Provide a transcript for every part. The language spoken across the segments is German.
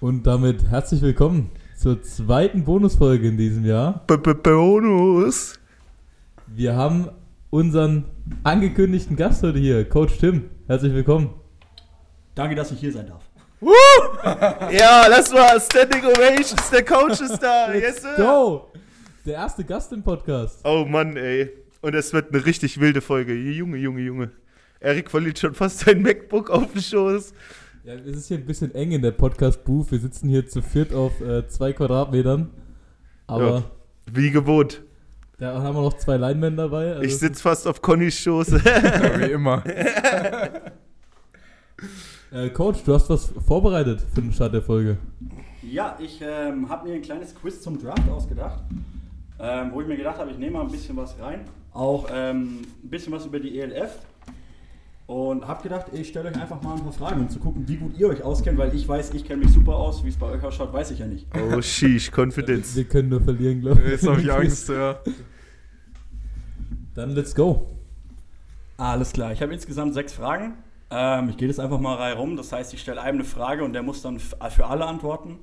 Und damit herzlich willkommen zur zweiten Bonusfolge in diesem Jahr. B -b Bonus. Wir haben unseren angekündigten Gast heute hier, Coach Tim. Herzlich willkommen. Danke, dass ich hier sein darf. Ja, lass mal Standing Ovations, der Coach ist da. Yes, sir. Go! Der erste Gast im Podcast. Oh Mann, ey. Und es wird eine richtig wilde Folge. Junge, Junge, Junge. Erik verliert schon fast sein MacBook auf den Schoß. Ja, es ist hier ein bisschen eng in der Podcast-Booth. Wir sitzen hier zu viert auf äh, zwei Quadratmetern. Aber Ja. Wie gewohnt. da haben wir noch zwei Linemen dabei. Also Ich sitze fast auf Connys Schoß. Wie immer. äh, Coach, du hast was vorbereitet für den Start der Folge. Ja, ich ähm, habe mir ein kleines Quiz zum Draft ausgedacht, ähm, wo ich mir gedacht habe, ich nehme mal ein bisschen was rein. Auch ähm, ein bisschen was über die ELF. Und habe gedacht, ich stelle euch einfach mal ein paar Fragen, um zu gucken, wie gut ihr euch auskennt, weil ich weiß, ich kenne mich super aus. Wie es bei euch ausschaut, weiß ich ja nicht. Oh, sheesh, Confidence. Wir können nur verlieren, glaube ich. Jetzt habe ich Angst, ja. Dann let's go. Alles klar, ich habe insgesamt sechs Fragen. Ähm, ich gehe das einfach mal rein rum. Das heißt, ich stelle einem eine Frage und der muss dann für alle antworten.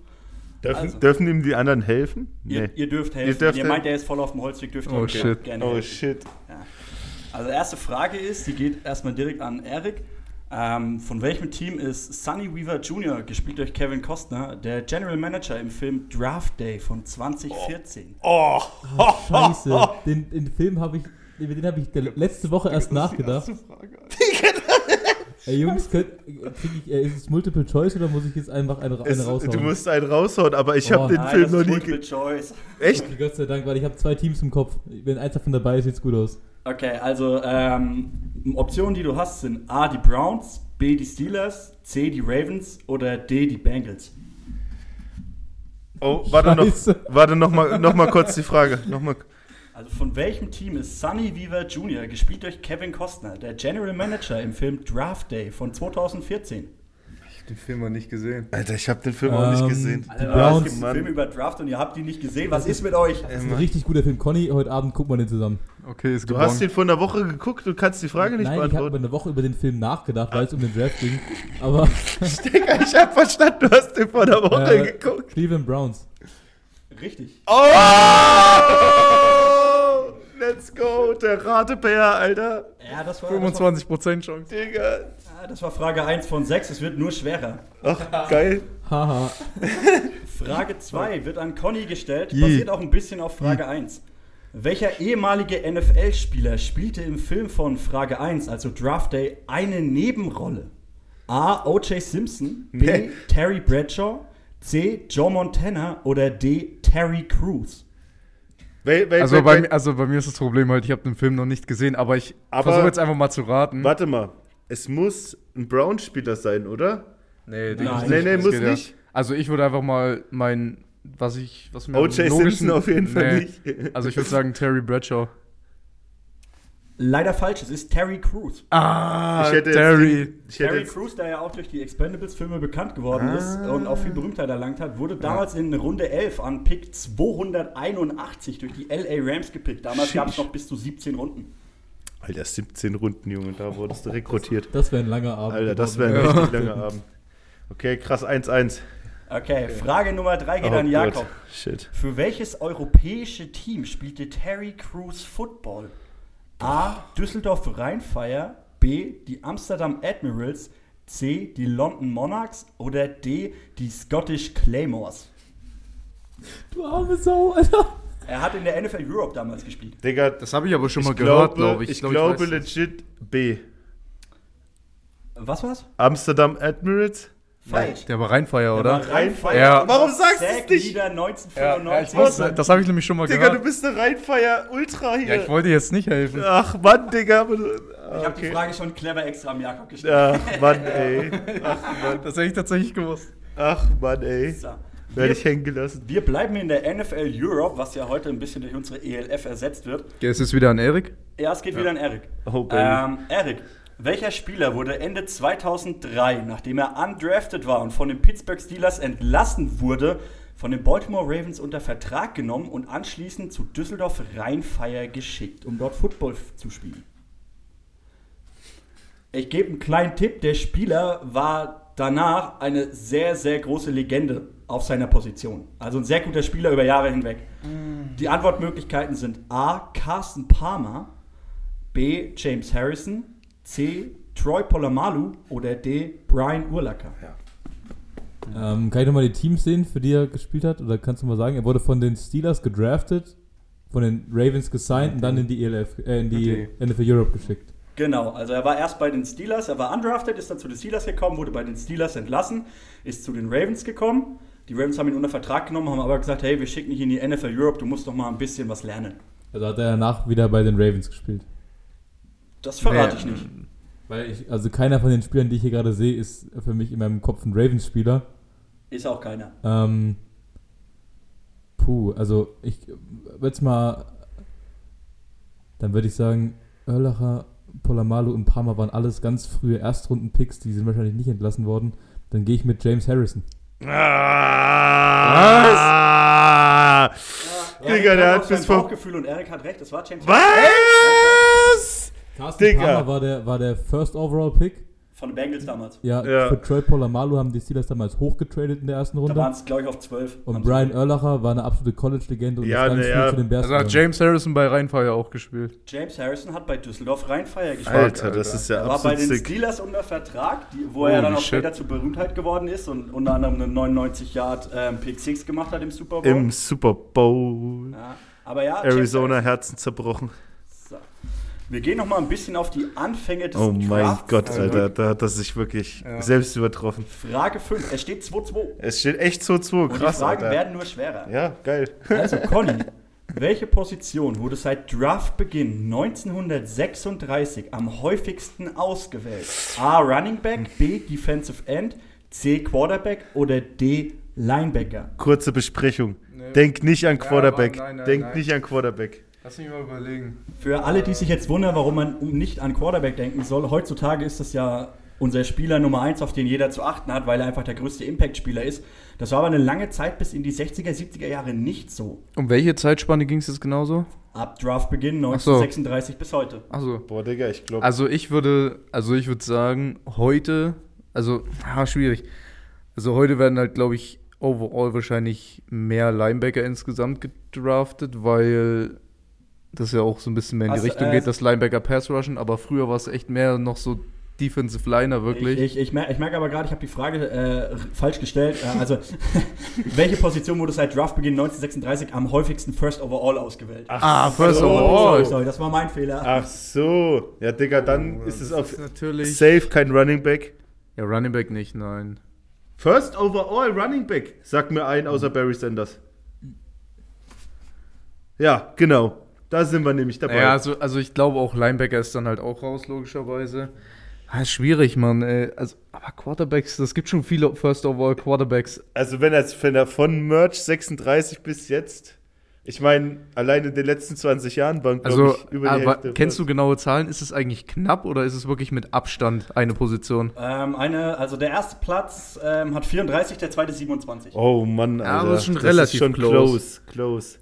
Dürfen, Also. dürfen ihm die anderen helfen? Ihr, ihr dürft helfen. Ihr Ihr, dürft meint, helfen. der ist voll auf dem Holzweg, dürft ihr Oh, shit. gerne Oh, helfen. shit. Ja. Also erste Frage ist, die geht erstmal direkt an Erik. Ähm, von welchem Team ist Sonny Weaver Jr., gespielt durch Kevin Costner, der General Manager im Film Draft Day von 2014? Oh, Scheiße. Den, den Film habe ich, über den habe ich letzte Woche erst nachgedacht. Ey Jungs, könnt, ich, äh, ist es Multiple Choice oder muss ich jetzt einfach eine, eine es, raushauen? du musst einen raushauen, aber ich Oh. habe den Nein, Film das noch ist nie. Multiple Choice. Echt? Okay, Gott sei Dank, weil ich habe zwei Teams im Kopf. Wenn eins davon dabei ist, sieht's gut aus. Okay, also ähm, Optionen, die du hast, sind A, die Browns, B, die Steelers, C, die Ravens oder D, die Bengals. Oh, warte noch, warte noch mal, noch mal kurz die Frage. Noch mal. Also von welchem Team ist Sonny Weaver Jr., gespielt durch Kevin Costner, der General Manager im Film Draft Day von 2014? Ich hab den Film noch nicht gesehen. Alter, ich habe den Film auch nicht Ähm, gesehen. Die Alter, Browns. es gibt einen. Film über Draft und ihr habt ihn nicht gesehen. Was ist mit euch? Das ist ein richtig guter Film. Conny, heute Abend gucken wir den zusammen. Okay, ist Du gewonnen. hast ihn vor einer Woche geguckt und kannst die Frage nicht Nein, ich habe beantworten. eine Woche über den Film nachgedacht, weil es um den Draft ging. Aber Digga, ich hab verstanden, du hast den vor einer Woche äh, geguckt. Cleveland Browns. Richtig. Oh! Let's go, der Ratebär, Alter. Ja, das war, 25% Chance. Digga. Das war, ja, das war Frage 1 von 6. Es wird nur schwerer. Ach, geil. Haha. Frage 2 wird an Conny gestellt, Je. basiert auch ein bisschen auf Frage 1. Welcher ehemalige NFL-Spieler spielte im Film von Frage 1, also Draft Day, eine Nebenrolle? A. O.J. Simpson, B. Nee. Terry Bradshaw, C. Joe Montana oder D. Terry Crews? Wel, wel, Also wel, bei, also bei mir ist das Problem halt, ich habe den Film noch nicht gesehen, aber ich versuche jetzt einfach mal zu raten. Warte mal. Es muss ein Brown-Spieler sein, oder? Nee, Nein. Nee, nee, muss ja. nicht. Also ich würde einfach mal mein, was ich, was mir O.J. Simpson auf jeden Fall Nee. nicht. Also ich würde sagen Terry Bradshaw. Leider falsch, es ist Terry Crews. Ah, Ich hätte jetzt Terry. Terry Crews, der ja auch durch die Expendables-Filme bekannt geworden Ah. ist und auch viel Berühmtheit erlangt hat, wurde damals in Runde 11 an Pick 281 durch die LA Rams gepickt. Damals gab es noch bis zu 17 Runden. Alter, 17 Runden, Junge, da wurdest du rekrutiert. Das wäre ein langer Abend. Alter, das wäre ein Ja. richtig langer Abend. Okay, krass, 1-1. Okay, Frage Nummer 3 geht Oh an Jakob. Gott, Shit. Für welches europäische Team spielte Terry Crews Football? A. Düsseldorf Rheinfire, B. die Amsterdam Admirals, C. die London Monarchs oder D. die Scottish Claymores? Du arme Sau, Alter. Er hat in der NFL Europe damals gespielt. Digga, Das habe ich aber schon ich mal gehört, glaube, ich. ich glaub, glaube es. legit B. Was war's? Amsterdam Admirals? Falsch. Der war Rheinfeier, Der oder? war Rheinfire. Ja. Warum sagst du es nicht? Leader Ja, 1995. ich wusste, das habe ich nämlich schon mal Digga, du gehört. bist der Rheinfeier Ultra hier. Ja, ich wollte jetzt nicht helfen. Ach Mann, Digga. aber du- Ich habe die okay. Frage schon clever extra am Jakob gestellt. Ach Mann, ey. Das hätte ich tatsächlich gewusst. Ach Mann, ey. So. Werde Wir, ich hängen gelassen. wir bleiben in der NFL Europe, was ja heute ein bisschen durch unsere ELF ersetzt wird. Ist es wieder an Erik? Ja, es geht wieder an Erik. Oh, Baby. Ähm, Erik, welcher Spieler wurde Ende 2003, nachdem er undrafted war und von den Pittsburgh Steelers entlassen wurde, von den Baltimore Ravens unter Vertrag genommen und anschließend zu Düsseldorf Rheinfire geschickt, um dort Football zu spielen? Ich gebe einen kleinen Tipp, der Spieler war danach eine sehr, sehr große Legende auf seiner Position. Also ein sehr guter Spieler über Jahre hinweg. Die Antwortmöglichkeiten sind A. Carsten Palmer, B. James Harrison, C. Troy Polamalu oder D. Brian Urlacher. Ähm, kann ich nochmal die Teams sehen, für die er gespielt hat? Oder kannst du mal sagen, er wurde von den Steelers gedraftet, von den Ravens gesigned und dann in die ELF, äh, in die Okay. NFL Europe geschickt. Genau, also er war erst bei den Steelers, er war undrafted, ist dann zu den Steelers gekommen, wurde bei den Steelers entlassen, ist zu den Ravens gekommen. Die Ravens haben ihn unter Vertrag genommen, haben aber gesagt, hey, wir schicken dich in die NFL Europe, du musst doch mal ein bisschen was lernen. Also hat er danach wieder bei den Ravens gespielt. Das verrate Nee, ich nicht. Weil ich, also keiner von den Spielern, die ich hier gerade sehe, ist für mich in meinem Kopf ein Ravens-Spieler. Ist auch keiner. Ähm, puh, also ich würde es mal, dann würde ich sagen, Erlacher, Polamalu und Palmer waren alles ganz frühe Erstrunden-Picks, die sind wahrscheinlich nicht entlassen worden. Dann gehe ich mit James Harrison. Ah, Digga, der hat bis vor. Bauchgefühl und Erik hat recht, es war James Was? Carsten Digga. Palmer war der, war der First Overall Pick. Von den Bengals damals. Ja, Ja. für Troy Polamalu haben die Steelers damals hochgetradet in der ersten Da waren Runde. es, glaube ich, auf 12. Und Brian Erlacher war eine absolute College-Legende und Ja, ist ganz ne, früh ja. zu den Bears Also hat. James Harrison bei Rheinfire auch gespielt. James Harrison hat bei Düsseldorf Rheinfeier gespielt. Alter, das ist ja Er war bei absolut den sick. Steelers unter Vertrag, die, wo er dann Holy auch später zur Berühmtheit geworden ist und unter anderem einen 99 Yard ähm, Pick 6 gemacht hat im Super Bowl. Im Super Bowl. ja, aber ja, Arizona Harrison- Herzen zerbrochen. Wir gehen noch mal ein bisschen auf die Anfänge des Oh mein Drafts Gott, zurück. Alter, da hat er sich wirklich Ja. selbst übertroffen. Frage 5. Es steht 2-2. Es steht echt so 2, Und krass, die Fragen Alter. werden nur schwerer. Ja, geil. Also, Conny, welche Position wurde seit Draftbeginn 1936 am häufigsten ausgewählt? A. Running Back, B. Defensive End, C. Quarterback oder D. Linebacker? Kurze Besprechung. Nee. Denk nicht an Ja, Quarterback. aber nein, nein, Denk nein. nicht an Quarterback. Lass mich mal überlegen. Für alle, die sich jetzt wundern, warum man nicht an Quarterback denken soll, heutzutage ist das ja unser Spieler Nummer 1, auf den jeder zu achten hat, weil er einfach der größte Impact-Spieler ist. Das war aber eine lange Zeit bis in die 60er, 70er Jahre nicht so. Um welche Zeitspanne ging es jetzt genauso? Ab Draftbeginn Ach so. 1936 bis heute. Achso. Boah, Digga, ich glaube. Also ich würde, also ich würde sagen, heute, also, ah, schwierig. Also heute werden halt, glaube ich, overall wahrscheinlich mehr Linebacker insgesamt gedraftet, weil das ja auch so ein bisschen mehr in die Also, Richtung äh, geht, das Linebacker Pass Rushen, aber früher war es echt mehr noch so Defensive Liner wirklich. Ich, ich, ich, mer ich merke aber gerade, ich habe die Frage äh, falsch gestellt. Äh, also, welche Position wurde seit Draftbeginn 1936 am häufigsten First Overall ausgewählt? ah, First so. Overall. Sorry, sorry, das war mein Fehler. Ach so. Ja, Digga, dann ist es auf ist natürlich. safe kein Running Back. Ja, Running Back nicht, nein. First overall Running Back. Sag mir einen außer Barry Sanders. Ja, genau. Da sind wir nämlich dabei. Ja, also, also ich glaube auch Linebacker ist dann halt auch raus, logischerweise. Ah, ist schwierig, Mann. Ey. Also, aber Quarterbacks, das gibt schon viele First Overall Quarterbacks. Also wenn er, wenn er von Merch 36 bis jetzt, ich meine, allein in den letzten 20 Jahren waren, glaube Also, ich, über die aber Hälfte. kennst du genaue Zahlen? Ist es eigentlich knapp oder ist es wirklich mit Abstand eine Position? Ähm, eine, also der erste Platz ähm, hat 34, der zweite 27. Oh Mann, Ja, Alter. aber ist schon relativ schon close. close. close.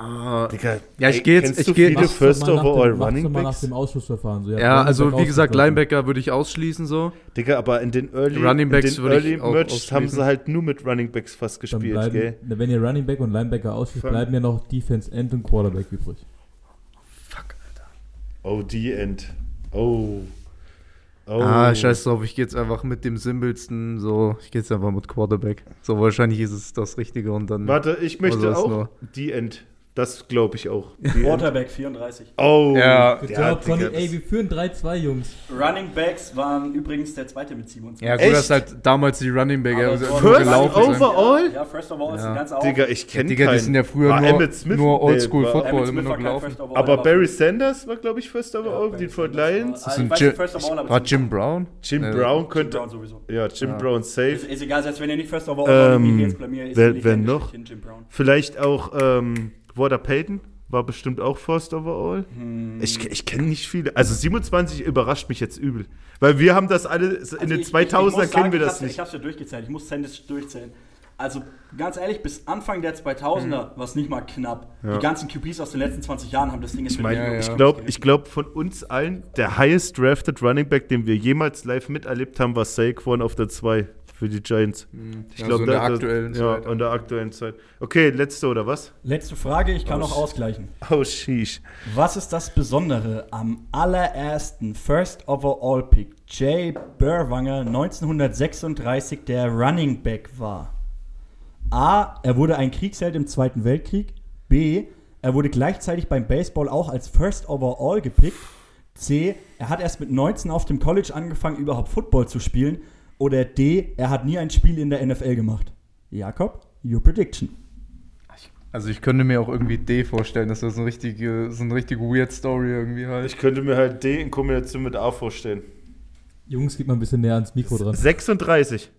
Ah, Digga, Ja, ich ey, geh jetzt- ich du geh- viele First mal nach overall dem- Running mal nach Backs? dem Ausschussverfahren. So, ja, also Running wie gesagt. Linebacker würde ich ausschließen so. Digga, aber in den Early, Running Backs in den Early Merch haben sie halt nur mit Running Backs fast Dann gespielt, bleiben, gell? wenn ihr Running Back und Linebacker ausschließt, Fuck. bleiben ja noch Defense End und Quarterback übrig. Oh, die End. Oh. Oh. Ah, scheiß drauf, ich gehe jetzt einfach mit dem simpelsten, so, ich gehe jetzt einfach mit Quarterback. So, wahrscheinlich ist es das Richtige und dann. Warte, ich möchte Also auch nur- die End. Das glaube ich auch. Quarterback 34. Oh. Ja. Good Ja, das- Ey, wir führen 3-2, Jungs. Running Backs waren übrigens der zweite mit 27. Ja, gut, Echt? dass halt damals die Running Back Aber ja, so nur First gelaufen sind. overall? Ja, First of all ist Ja. ein ganz auf. Digga, ich kenne Digga, die sind ja früher War nur, Smith? nur Nee, Oldschool Football Emmitt immer nur gelaufen. Overall, Aber Barry Sanders war, glaube ich, First overall, Ja, Detroit war- Lions. Ah, Sind ich weiß Jim- Overall, War Jim Brown? Jim Äh, Brown Jim könnte. Brown sowieso. Ja, Jim Ja. Brown safe. Ist, ist egal, selbst wenn er nicht First Overall Ähm, war, wie jetzt bei mir ist wer- er noch? Jim. Vielleicht auch ähm, Warder Payton. War bestimmt auch First overall. Hm. Ich, ich kenne nicht viele. Also 27 überrascht mich jetzt übel. Weil wir haben das alle, in Also den ich- ich- ich 2000ern muss kennen wir ich das nicht. Ich hab's ja durchgezählt, ich muss Sanders durchzählen. Also ganz ehrlich, bis Anfang der 2000er war es nicht mal knapp. Ja. Die ganzen QBs aus den letzten 20 Jahren haben das Ding jetzt Ich meine, Ja, ja. ich glaube, ich glaub, von uns allen, der highest drafted Running Back, den wir jemals live miterlebt haben, war Saquon auf der 2 für die Giants. Ich Ja, glaube, so in der aktuellen ja, Zeit. in der aktuellen Zeit. Okay, letzte oder was? Letzte Frage, ich kann Oh, noch ausgleichen. Oh, sheesh. Was ist das Besondere am allerersten First Overall Pick Jay Burwanger 1936 der Running Back war? A. Er wurde ein Kriegsheld im Zweiten Weltkrieg. B. Er wurde gleichzeitig beim Baseball auch als First Overall gepickt. C. Er hat erst mit 19 auf dem College angefangen, überhaupt Football zu spielen. Oder D. Er hat nie ein Spiel in der NFL gemacht. Jakob, your prediction. Also ich könnte mir auch irgendwie D vorstellen, dass das so eine richtige, so eine richtige weird Story irgendwie halt. Ich könnte mir halt D in Kombination mit A vorstellen. Jungs, geht mal ein bisschen näher ans Mikro dran. 36.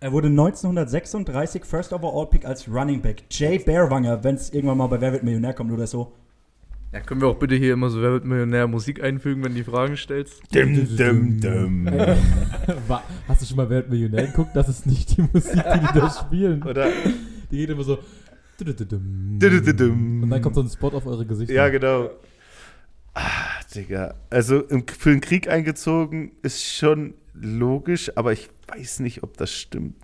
Er wurde 1936 First Overall Pick als Running Back. Jay Bearwanger, wenn es irgendwann mal bei Wer wird Millionär kommt oder so. Ja, können wir auch bitte hier immer so Wer wird Millionär Musik einfügen, wenn du die Fragen stellst? Dim, dim, dim. Hast du schon mal Wer wird Millionär geguckt? Das ist nicht die Musik, die die da spielen. Oder? Die geht immer so. Und dann kommt so ein Spot auf eure Gesichter. Ja, genau. Ah, Digga. Also für den Krieg eingezogen ist schon logisch, aber ich weiß nicht, ob das stimmt.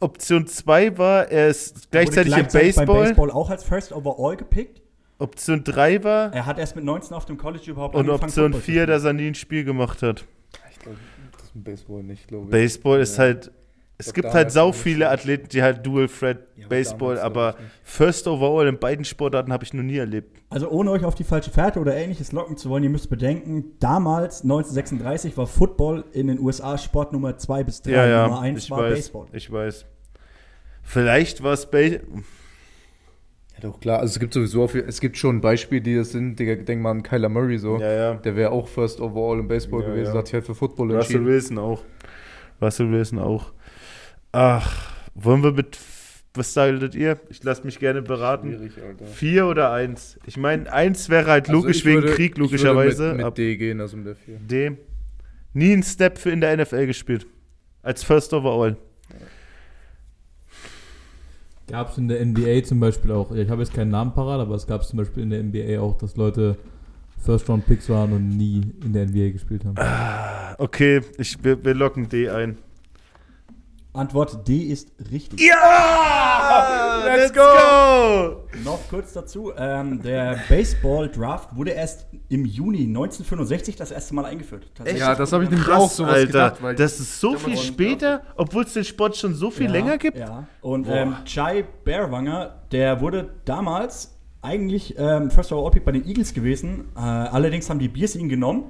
Option 2 war, er ist gleichzeitig, gleichzeitig im beim Baseball. Baseball auch als First Overall gepickt. Option 3 war Er hat erst mit 19 auf dem College überhaupt und angefangen, Option Football zu 4, spielen. dass er nie ein Spiel gemacht hat. Ich glaube, das ist ein Baseball nicht, glaube ich. Baseball ist Ja. halt, es glaub, gibt halt sau nicht. viele Athleten, die halt Dual Threat Ja, aber Baseball, aber. First Overall in beiden Sportarten habe ich noch nie erlebt. Also ohne euch auf die falsche Fährte oder ähnliches locken zu wollen, ihr müsst bedenken, damals, 1936, war Football in den USA Sport Nummer 2 bis 3. Ja, ja, Nummer 1 ich war weiß, Baseball. ich weiß. Vielleicht war es Baseball. Ja, doch klar. Also es gibt sowieso viel, es gibt schon Beispiele, die das sind. Digga, denk mal an Kyler Murray so. Ja, ja. Der wäre auch First Overall im Baseball Ja, gewesen, ja. hat sich halt für Football Russell entschieden. Wilson auch. Russell Wilson auch. Ach, wollen wir mit. Was sagtet ihr? Ich lasse mich gerne beraten. Vier oder eins? Ich meine, eins wäre halt Also logisch ich wegen würde- Krieg, ich würde logischerweise. Mit, mit ab D gehen, also mit der 4. D. Nie einen Step für in der NFL gespielt. Als First Overall. Gab es in der NBA zum Beispiel auch. Ich habe jetzt keinen Namen parat, aber es gab zum Beispiel in der NBA auch, dass Leute First-Round-Picks waren und nie in der NBA gespielt haben. Okay, ich, wir, wir locken D ein. Antwort D ist richtig. Ja! Let's go! Noch kurz dazu, ähm, der Baseball-Draft wurde erst im Juni 1965 das erste Mal eingeführt. Tatsächlich. Ja, das habe ich nämlich Krass, auch sowas Alter. gedacht. Weil das ist so viel später, obwohl es den Sport schon so viel Ja, länger gibt. Ja. Und ähm, Chai Bearwanger, der wurde damals eigentlich ähm, First Overall Pick bei den Eagles gewesen. Äh, allerdings haben die Bears ihn genommen.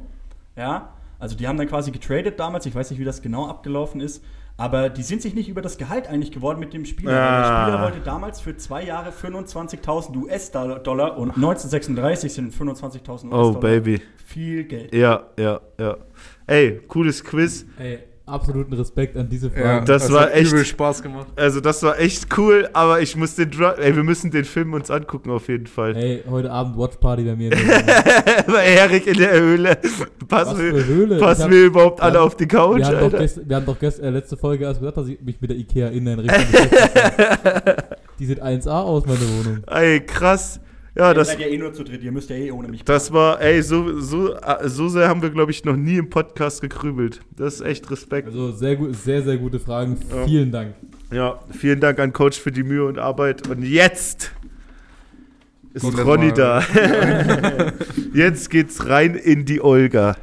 Ja. Also die haben dann quasi getradet damals. Ich weiß nicht, wie das genau abgelaufen ist. Aber die sind sich nicht über das Gehalt einig geworden mit dem Spieler. Ah. Der Spieler wollte damals für zwei Jahre 25.000 US-Dollar und 1936 sind 25.000 US-Dollar Oh, Baby. viel Geld. Ja, ja, ja. Ey, cooles Quiz. Ey, absoluten Respekt an diese ja, Fragen. das das war hat echt- übel Spaß gemacht. Also, das war echt cool, aber ich muss den Ey, wir müssen den Film uns angucken, auf jeden Fall. Ey, heute Abend Watchparty bei mir. in. Bei Erik in der Höhle. Passen, Was wir, für Höhle? passen hab- wir überhaupt alle auf die Couch, wir, haben doch gest, wir haben doch gest, äh, letzte Folge erst gesagt, dass ich mich mit der Ikea Inneneinrichtung beschäftigt habe. Die sieht 1A aus, meine Wohnung. Ey, krass. Ja, Ihr das, seid ja eh nur zu dritt, ihr müsst ja eh ohne mich das war, ey, so, so, so sehr haben wir, glaube ich, noch nie im Podcast gekrübelt. Das ist echt Respekt. Also sehr, gut, sehr, sehr gute Fragen. Ja. Vielen Dank. Ja, vielen Dank an Coach für die Mühe und Arbeit. Und jetzt ist Kommt Ronny da. jetzt geht's rein in die Olga.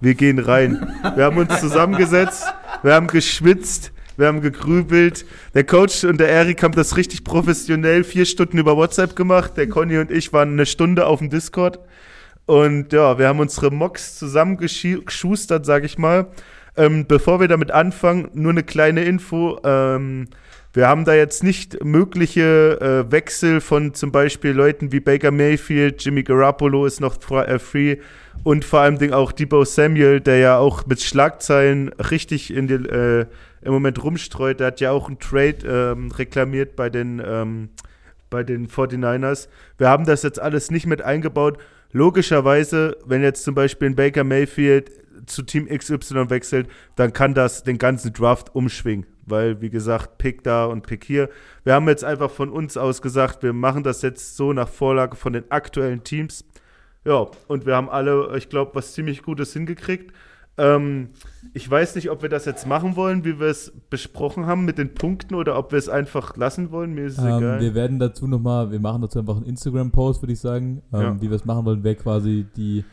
Wir gehen rein. Wir haben uns zusammengesetzt, wir haben geschwitzt, wir haben gegrübelt. Der Coach und der Erik haben das richtig professionell vier Stunden über WhatsApp gemacht. Der Conny und ich waren eine Stunde auf dem Discord. Und ja, wir haben unsere Mocks zusammengeschustert, sag ich mal. Ähm, bevor wir damit anfangen, nur eine kleine Info. Ähm, wir haben da jetzt nicht mögliche äh, Wechsel von zum Beispiel Leuten wie Baker Mayfield, Jimmy Garoppolo ist noch äh, free und vor allem Ding auch Debo Samuel, der ja auch mit Schlagzeilen richtig in den, äh, im Moment rumstreut. Der hat ja auch einen Trade ähm, reklamiert bei den, ähm, bei den 49ers. Wir haben das jetzt alles nicht mit eingebaut. Logischerweise, wenn jetzt zum Beispiel ein Baker Mayfield zu Team XY wechselt, dann kann das den ganzen Draft umschwingen. weil, wie gesagt, Pick da und Pick hier. Wir haben jetzt einfach von uns aus gesagt, wir machen das jetzt so nach Vorlage von den aktuellen Teams. Ja, und wir haben alle, ich glaube, was ziemlich Gutes hingekriegt. Ähm, ich weiß nicht, ob wir das jetzt machen wollen, wie wir es besprochen haben mit den Punkten oder ob wir es einfach lassen wollen. Mir ist es Ähm, egal. wir werden dazu nochmal, wir machen dazu einfach einen Instagram-Post, würde ich sagen, ähm, Ja. wie wir es machen wollen, wer quasi die,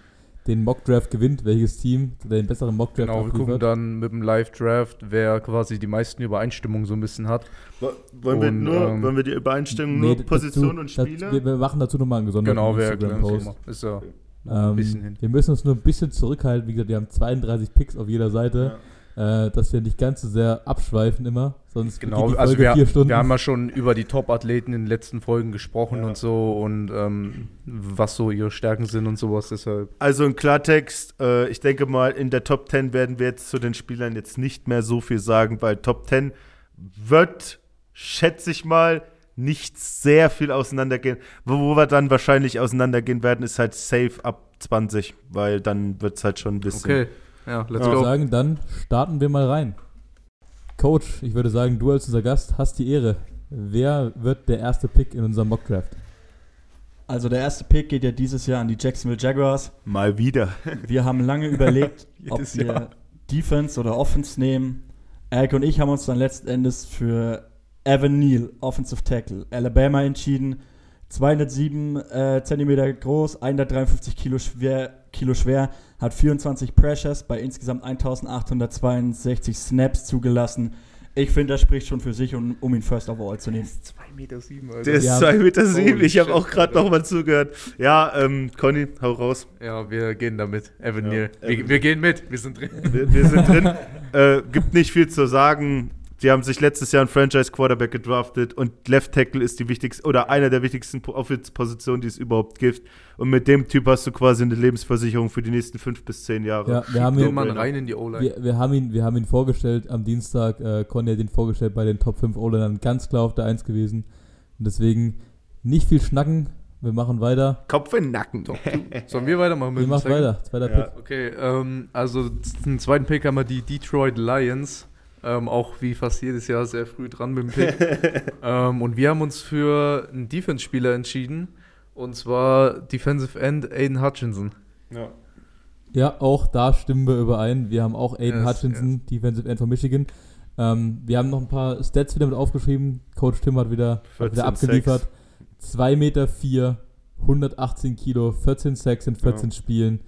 den Mock-Draft gewinnt, welches Team den besseren Mock-Draft Genau, wir gucken dann mit dem Live-Draft, wer quasi die meisten Übereinstimmungen so ein bisschen hat. Wo- wollen, wir und, nur, ähm, wollen wir die Übereinstimmung Nee, nur dazu- Position und das- Spieler? Wir, wir machen dazu nochmal einen gesonderten Genau, wer Instagram-Post. Ist ja Ähm, bisschen hin. wir müssen uns nur ein bisschen zurückhalten. Wie gesagt, wir haben 32 Picks auf jeder Seite, äh, dass wir nicht ganz so sehr abschweifen immer. Sonst Genau, geht die also wir, vier Stunden. wir haben ja schon über die Top-Athleten in den letzten Folgen gesprochen Ja. und so und ähm, was so ihre Stärken sind und sowas. Deshalb Also in Klartext, äh, ich denke mal, in der Top 10 werden wir jetzt zu den Spielern jetzt nicht mehr so viel sagen, weil Top 10 wird, schätze ich mal, nicht sehr viel auseinandergehen. Wo, wo wir dann wahrscheinlich auseinandergehen werden, ist halt safe ab 20, weil dann wird es halt schon ein bisschen. okay, ja, let's Ich würde go. sagen, dann starten wir mal rein. Coach, ich würde sagen, du als unser Gast hast die Ehre. Wer wird der erste Pick in unserem Mock-Draft? Also der erste Pick geht ja dieses Jahr an die Jacksonville Jaguars. Mal wieder. Wir haben lange überlegt, ob wir Jahr. Defense oder Offense nehmen. Eric und ich haben uns dann letzten Endes für Evan Neal, Offensive Tackle, Alabama entschieden. 207 äh, Zentimeter groß, 153 Kilo schwer, Kilo schwer, hat 24 Pressures bei insgesamt 1862 Snaps zugelassen. Ich finde, das spricht schon für sich, um, um ihn First Overall zu nehmen. 2,7 Meter, sieben, Alter. Der ist Ja. 2,7 Meter. Sieben. Ich habe auch gerade Alter. noch mal zugehört. Ja, ähm, Conny, hau raus. Ja, wir gehen damit. Evan Ja, Neal. Wir, wir gehen mit, wir sind drin. Wir, wir sind drin. Äh, gibt nicht viel zu sagen. Die haben sich letztes Jahr einen Franchise-Quarterback gedraftet und Left Tackle ist die wichtigste oder einer der wichtigsten Po- Offense-Positionen, die es überhaupt gibt. Und mit dem Typ hast du quasi eine Lebensversicherung für die nächsten fünf bis zehn Jahre. Ja, wir haben ihn, rein in die O-Line. wir, wir, haben ihn, wir haben ihn vorgestellt am Dienstag. Äh, Conny hat ihn vorgestellt bei den Top 5 O-Linern. Ganz klar auf der 1 gewesen. Und deswegen nicht viel schnacken. Wir machen weiter. Kopf in den Nacken. Two. Sollen wir weitermachen mit Wir machen weiter. Zweiter Ja. Pick. Okay, ähm, also zum zweiten Pick haben wir die Detroit Lions. Ähm, auch wie fast jedes Jahr sehr früh dran mit dem Pick. ähm, und wir haben uns für einen Defense-Spieler entschieden. Und zwar Defensive End Aiden Hutchinson. Ja. Ja, auch da stimmen wir überein. Wir haben auch Aiden Yes, Hutchinson, Defensive End von Michigan. Ähm, wir haben noch ein paar Stats wieder mit aufgeschrieben. Coach Tim hat wieder, hat wieder 14 abgeliefert. 2 Meter 4, 118 Kilo, 14 Sacks in 14 Spielen.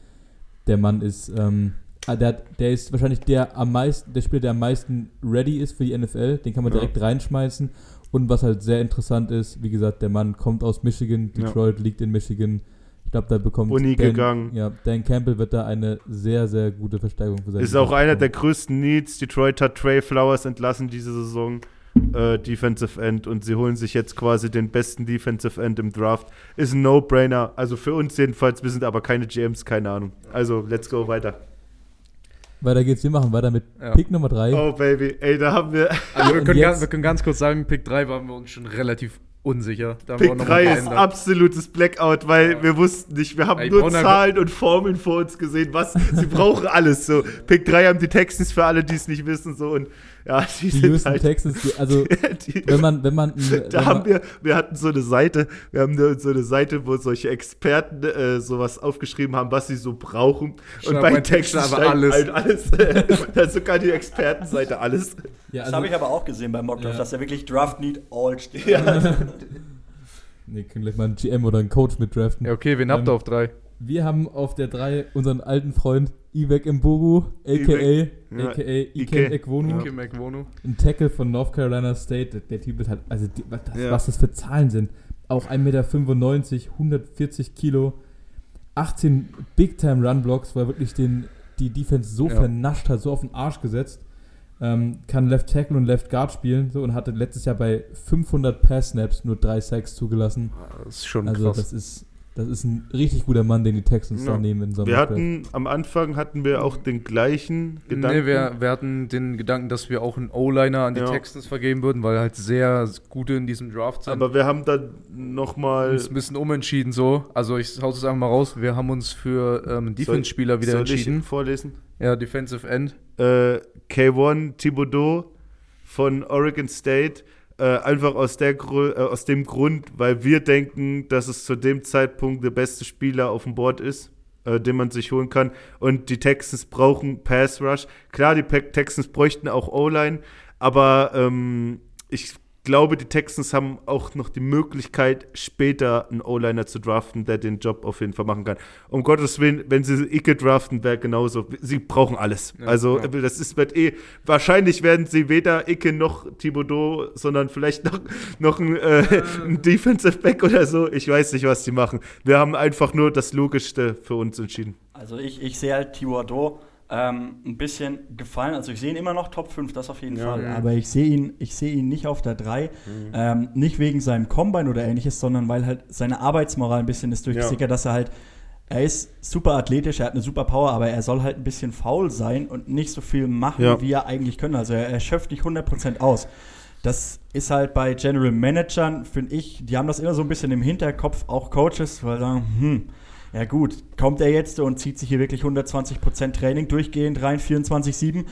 Der Mann ist, ähm, ah, der, der ist wahrscheinlich der am meisten, der Spieler, der am meisten ready ist für die NFL. Den kann man Ja. direkt reinschmeißen. Und was halt sehr interessant ist, wie gesagt, der Mann kommt aus Michigan, Ja. Detroit liegt in Michigan. Ich glaube, da bekommt Uni Dan, gegangen. Ja, Dan Campbell wird da eine sehr, sehr gute Verstärkung für seine Ist auch einer der größten Needs. Detroit hat Trey Flowers entlassen diese Saison. Äh, Defensive End und sie holen sich jetzt quasi den besten Defensive End im Draft. Ist ein No-Brainer. Also für uns jedenfalls. Wir sind aber keine GMs, keine Ahnung. Also let's go weiter. Weiter geht's, wir machen weiter mit Ja. Pick Nummer 3. Oh Baby, ey, da haben wir. Also wir können, ganz, wir können ganz kurz sagen, Pick 3 waren wir uns schon relativ unsicher. Da Pick noch mal 3 ist absolutes Blackout, weil Ja. wir wussten nicht, wir haben Ey, nur Zahlen und Formeln vor uns gesehen, was sie brauchen alles so. Pick 3 haben die Texans für alle, die es nicht wissen so und ja, die, Die sind Houston halt, Texans, die, also die, wenn man, wenn man, wenn da man haben wir, wir hatten so eine Seite, wir haben da so eine Seite, wo solche Experten äh, sowas aufgeschrieben haben, was sie so brauchen. Und bei Texans aber alles. halt alles. da ist sogar die Expertenseite alles. ja, Das also, habe ich aber auch gesehen beim Mockdraft, Ja. dass er wirklich Draft Need All steht. nee, können gleich mal einen GM oder einen Coach mit draften. Ja, okay, wen habt Ähm, ihr auf 3? Wir haben auf der 3 unseren alten Freund Ivek Mbogu, a.k.a. Ja, a.k.a. Ike. Ekwonu. Ein Tackle von North Carolina State. Der, der Typ ist halt, also die, was, das, Ja. was das für Zahlen sind. Auch 1,95 Meter, 140 Kilo, 18 Big-Time-Run-Blocks, er wirklich den, die Defense so Ja. vernascht hat, so auf den Arsch gesetzt. Ähm, kann Left Tackle und Left Guard spielen so, und hatte letztes Jahr bei 500 Pass-Snaps nur drei Sacks zugelassen. Das ist schon Also krass. das ist, das ist ein richtig guter Mann, den die Texans Ja. da nehmen in so einem Wir Draft. hatten, am Anfang hatten wir auch den gleichen Gedanken. Nee, wir, wir hatten den Gedanken, dass wir auch einen O-Liner an die Ja. Texans vergeben würden, weil halt sehr gute in diesem Draft sind. aber wir haben dann nochmal. ist ein bisschen umentschieden so. Also ich hau es einfach mal raus. Wir haben uns für ähm, einen Defense-Spieler wieder soll entschieden. Ich vorlesen? Ja, Defensive End. Äh, K1 Thibodeau von Oregon State. Äh, einfach aus, der, äh, aus dem Grund, weil wir denken, dass es zu dem Zeitpunkt der beste Spieler auf dem Board ist, äh, den man sich holen kann. Und die Texans brauchen Pass Rush. Klar, die Texans bräuchten auch O-Line, aber ähm, ich glaube, die Texans haben auch noch die Möglichkeit, später einen O-Liner zu draften, der den Job auf jeden Fall machen kann. Um Gottes Willen, wenn sie Icke draften, wäre genauso. Sie brauchen alles. Ja, also, ja. das ist wird eh. Wahrscheinlich werden sie weder Icke noch Thibodeau, sondern vielleicht noch, noch ein, äh, ein Defensive Back oder so. Ich weiß nicht, was die machen. Wir haben einfach nur das Logischste für uns entschieden. Also ich, ich sehe halt Thibodeau ähm, ein bisschen gefallen. Also ich sehe ihn immer noch Top 5, das auf jeden Ja. Fall. Mhm. Aber ich sehe ihn, ich sehe ihn nicht auf der 3. Ähm, nicht wegen seinem Combine oder ähnliches, sondern weil halt seine Arbeitsmoral ein bisschen ist durchgesickert, dass er halt, er ist super athletisch, er hat eine super Power, aber er soll halt ein bisschen faul sein und nicht so viel machen, Ja. wie er eigentlich können. Also er, er schöpft nicht 100% aus. Das ist halt bei General Managern, finde ich, die haben das immer so ein bisschen im Hinterkopf, auch Coaches, weil sie sagen, hm, ja gut, kommt er jetzt und zieht sich hier wirklich 120% Training durchgehend rein, 24-7?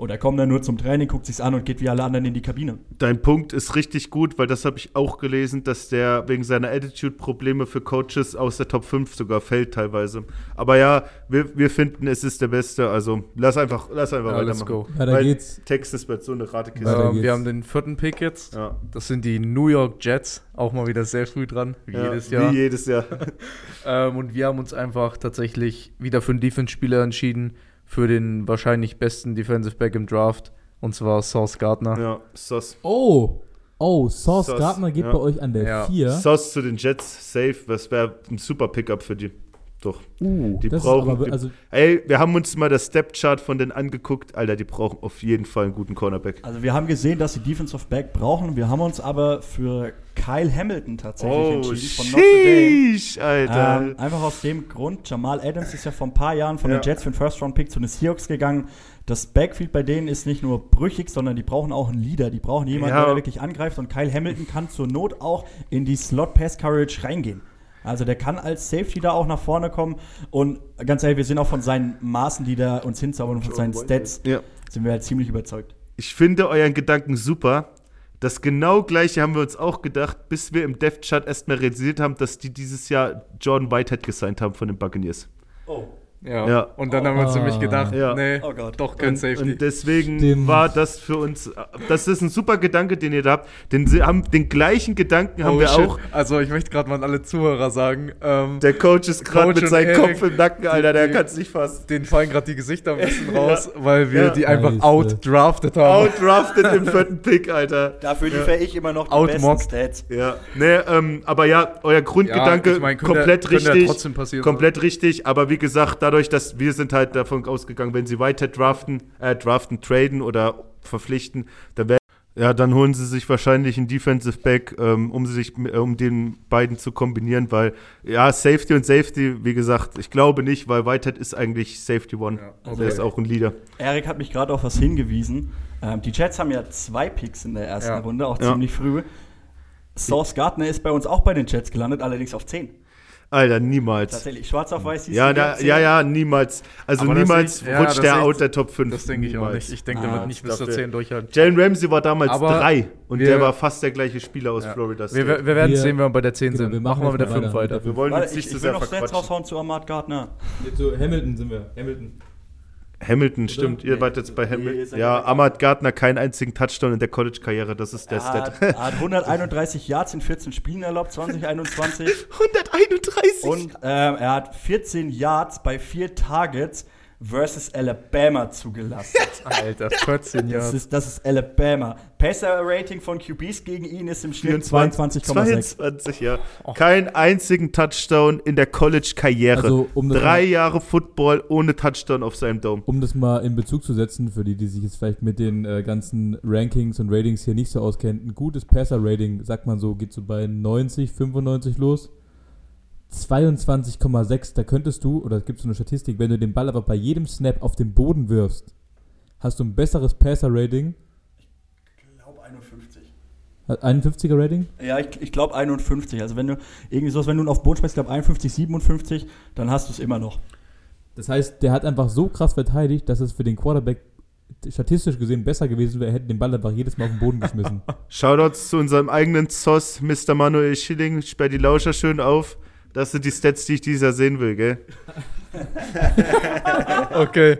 Oder kommt er nur zum Training, guckt sich's an und geht wie alle anderen in die Kabine? Dein Punkt ist richtig gut, weil das habe ich auch gelesen, dass der wegen seiner Attitude-Probleme für Coaches aus der Top 5 sogar fällt teilweise. Aber ja, wir, wir finden, es ist der Beste. Also lass einfach, lass einfach Ja, let's weitermachen. go. Weiter Weil geht's. Texas wird so eine Ratekiste. Ähm, wir haben den vierten Pick jetzt. Ja. Das sind die New York Jets. Auch mal wieder sehr früh dran, wie Ja, jedes Jahr. Wie jedes Jahr. Ähm, und wir haben uns einfach tatsächlich wieder für einen Defense-Spieler entschieden, für den wahrscheinlich besten Defensive Back im Draft. Und zwar Sauce Gardner. ja, Sauce. Oh, oh, Sauce Sauce, Gardner geht ja. bei euch an der Ja. 4. Sauce zu den Jets, safe. Das wäre ein super Pickup für die. Doch. Uh, Die brauchen- aber, also Ey, wir haben uns mal das Step-Chart von denen angeguckt. Alter, die brauchen auf jeden Fall einen guten Cornerback. Also wir haben gesehen, dass sie Defensive Back brauchen. Wir haben uns aber für Kyle Hamilton tatsächlich Oh, entschieden von Notre Dame. sheesh, Alter. Ähm, einfach aus dem Grund, Jamal Adams ist ja vor ein paar Jahren von Ja. den Jets für den First-Round-Pick zu den Seahawks gegangen. Das Backfield bei denen ist nicht nur brüchig, sondern die brauchen auch einen Leader. Die brauchen jemanden, Ja. der wirklich angreift. Und Kyle Hamilton kann zur Not auch in die Slot-Pass-Coverage reingehen. Also der kann als Safety da auch nach vorne kommen. Und ganz ehrlich, wir sind auch von seinen Maßen, die da uns hinzaubern und von seinen Stats, ja. sind wir halt ziemlich überzeugt. Ich finde euren Gedanken super. Das genau gleiche haben wir uns auch gedacht, bis wir im Death Chart erstmal realisiert haben, dass die dieses Jahr Jordan Whitehead gesigned haben von den Buccaneers. Oh. Ja. Ja. Und dann haben wir uns nämlich gedacht, Ja. nee, Oh Gott. doch kein und, Safety. und deswegen Stimmt. war das für uns, das ist ein super Gedanke, den ihr da habt. Den, haben, den gleichen Gedanken haben Oh, wir shit. auch. Also ich möchte gerade mal an alle Zuhörer sagen, ähm, Der Coach ist gerade mit seinem Kopf im Nacken, Alter, der kann es nicht fassen. denen fallen gerade die Gesichter ein bisschen raus, weil wir Ja. die einfach Scheiße. outdrafted haben. Outdrafted im vierten Pick, Alter. Dafür liefere ich immer noch die Outmocked. besten Stats. Ja, ne, ähm, aber ja, euer Grundgedanke Ja, ich mein, komplett ja richtig. trotzdem passieren, komplett richtig, aber wie gesagt, dadurch, dass wir sind halt davon ausgegangen, wenn sie Whitehead draften, äh, draften, traden oder verpflichten, dann wär, ja, dann holen sie sich wahrscheinlich einen Defensive Back, ähm, um sie sich, äh, um den beiden zu kombinieren, weil ja, Safety und Safety, wie gesagt, ich glaube nicht, weil Whitehead ist eigentlich Safety One. Ja, Der okay. ist auch ein Leader. Erik hat mich gerade auf was hingewiesen. Ähm, die Jets haben ja zwei Picks in der ersten Ja. Runde, auch Ja. ziemlich früh. Sauce Gardner ist bei uns auch bei den Jets gelandet, allerdings auf 10. Alter, niemals. Tatsächlich, schwarz auf weiß. siehst Ja, da, ja, 10? ja, niemals. Also Aber niemals ich- ja, rutscht das der ich- out der Top 5. Das denke ich auch Niemals. nicht. Ich denke, der Ah, wird nicht bis zur dafür- 10 durchhalten. Jalen Ramsey war damals Aber drei und wir- der war fast der gleiche Spieler aus Ja. Florida Wir, State. wir wir werden sehen, wenn wir bei der 10 Genau, sind. wir machen wir mit der machen 5 weiter. weiter. wir wollen Warte, uns ich, nicht ich zu will sehr noch Stats verquatschen. raushauen zu Ahmad Gardner. Jetzt so Hamilton sind wir. Hamilton. Hamilton, stimmt. Ihr Nee, wart jetzt bei Hamilton. Ja, Ahmad Gardner keinen einzigen Touchdown in der College-Karriere. Das ist der Er Stat. hat, er hat 131 Yards in 14 Spielen erlaubt, 2021. 131. Und ähm, er hat 14 Yards bei 4 Targets versus Alabama zugelassen. Alter, 14 Das Jahre. ist, das ist Alabama. Passer-Rating von QBs gegen ihn ist im Schnitt 22,6. 22, ja. Keinen einzigen Touchdown in der College-Karriere. Also, um das Drei mal- Jahre Football ohne Touchdown auf seinem Dome. Um das mal in Bezug zu setzen, für die, die sich jetzt vielleicht mit den äh, ganzen Rankings und Ratings hier nicht so auskennen, ein gutes Passer-Rating, sagt man so, geht so bei 90, 95 los. 22,6, da könntest du, oder es gibt so eine Statistik, wenn du den Ball aber bei jedem Snap auf den Boden wirfst, hast du ein besseres Passer-Rating. Ich glaube 51. Hat 51er Rating? Ja, ich, ich glaube 51. Also wenn du irgendwie sowas, wenn du ihn auf den Boden schmeißt, glaube 51, 57, dann hast du es immer noch. Das heißt, der hat einfach so krass verteidigt, dass es für den Quarterback statistisch gesehen besser gewesen wäre, hätten den Ball einfach jedes Mal auf den Boden geschmissen. Shoutouts zu unserem eigenen Zoss, Mr. Manuel Schilling. Sperr die Lauscher schön auf. Das sind die Stats, die ich dieses Jahr sehen will, gell? Okay,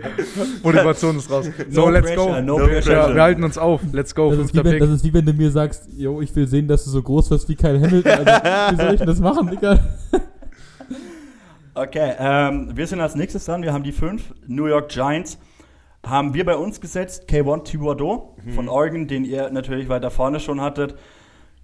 Motivation ist raus. So, No let's pressure, go. no No pressure. Wir halten uns auf. Let's go, Das ist, wenn, das ist wie wenn du mir sagst, yo, ich will sehen, dass du so groß wirst wie Kyle Hamilton. Also, wie soll ich denn das machen, Digga? Okay, ähm, wir sind als nächstes dran. Wir haben die fünf New York Giants. Haben wir bei uns gesetzt K1 Thibodeau von Oregon, den ihr natürlich weiter vorne schon hattet.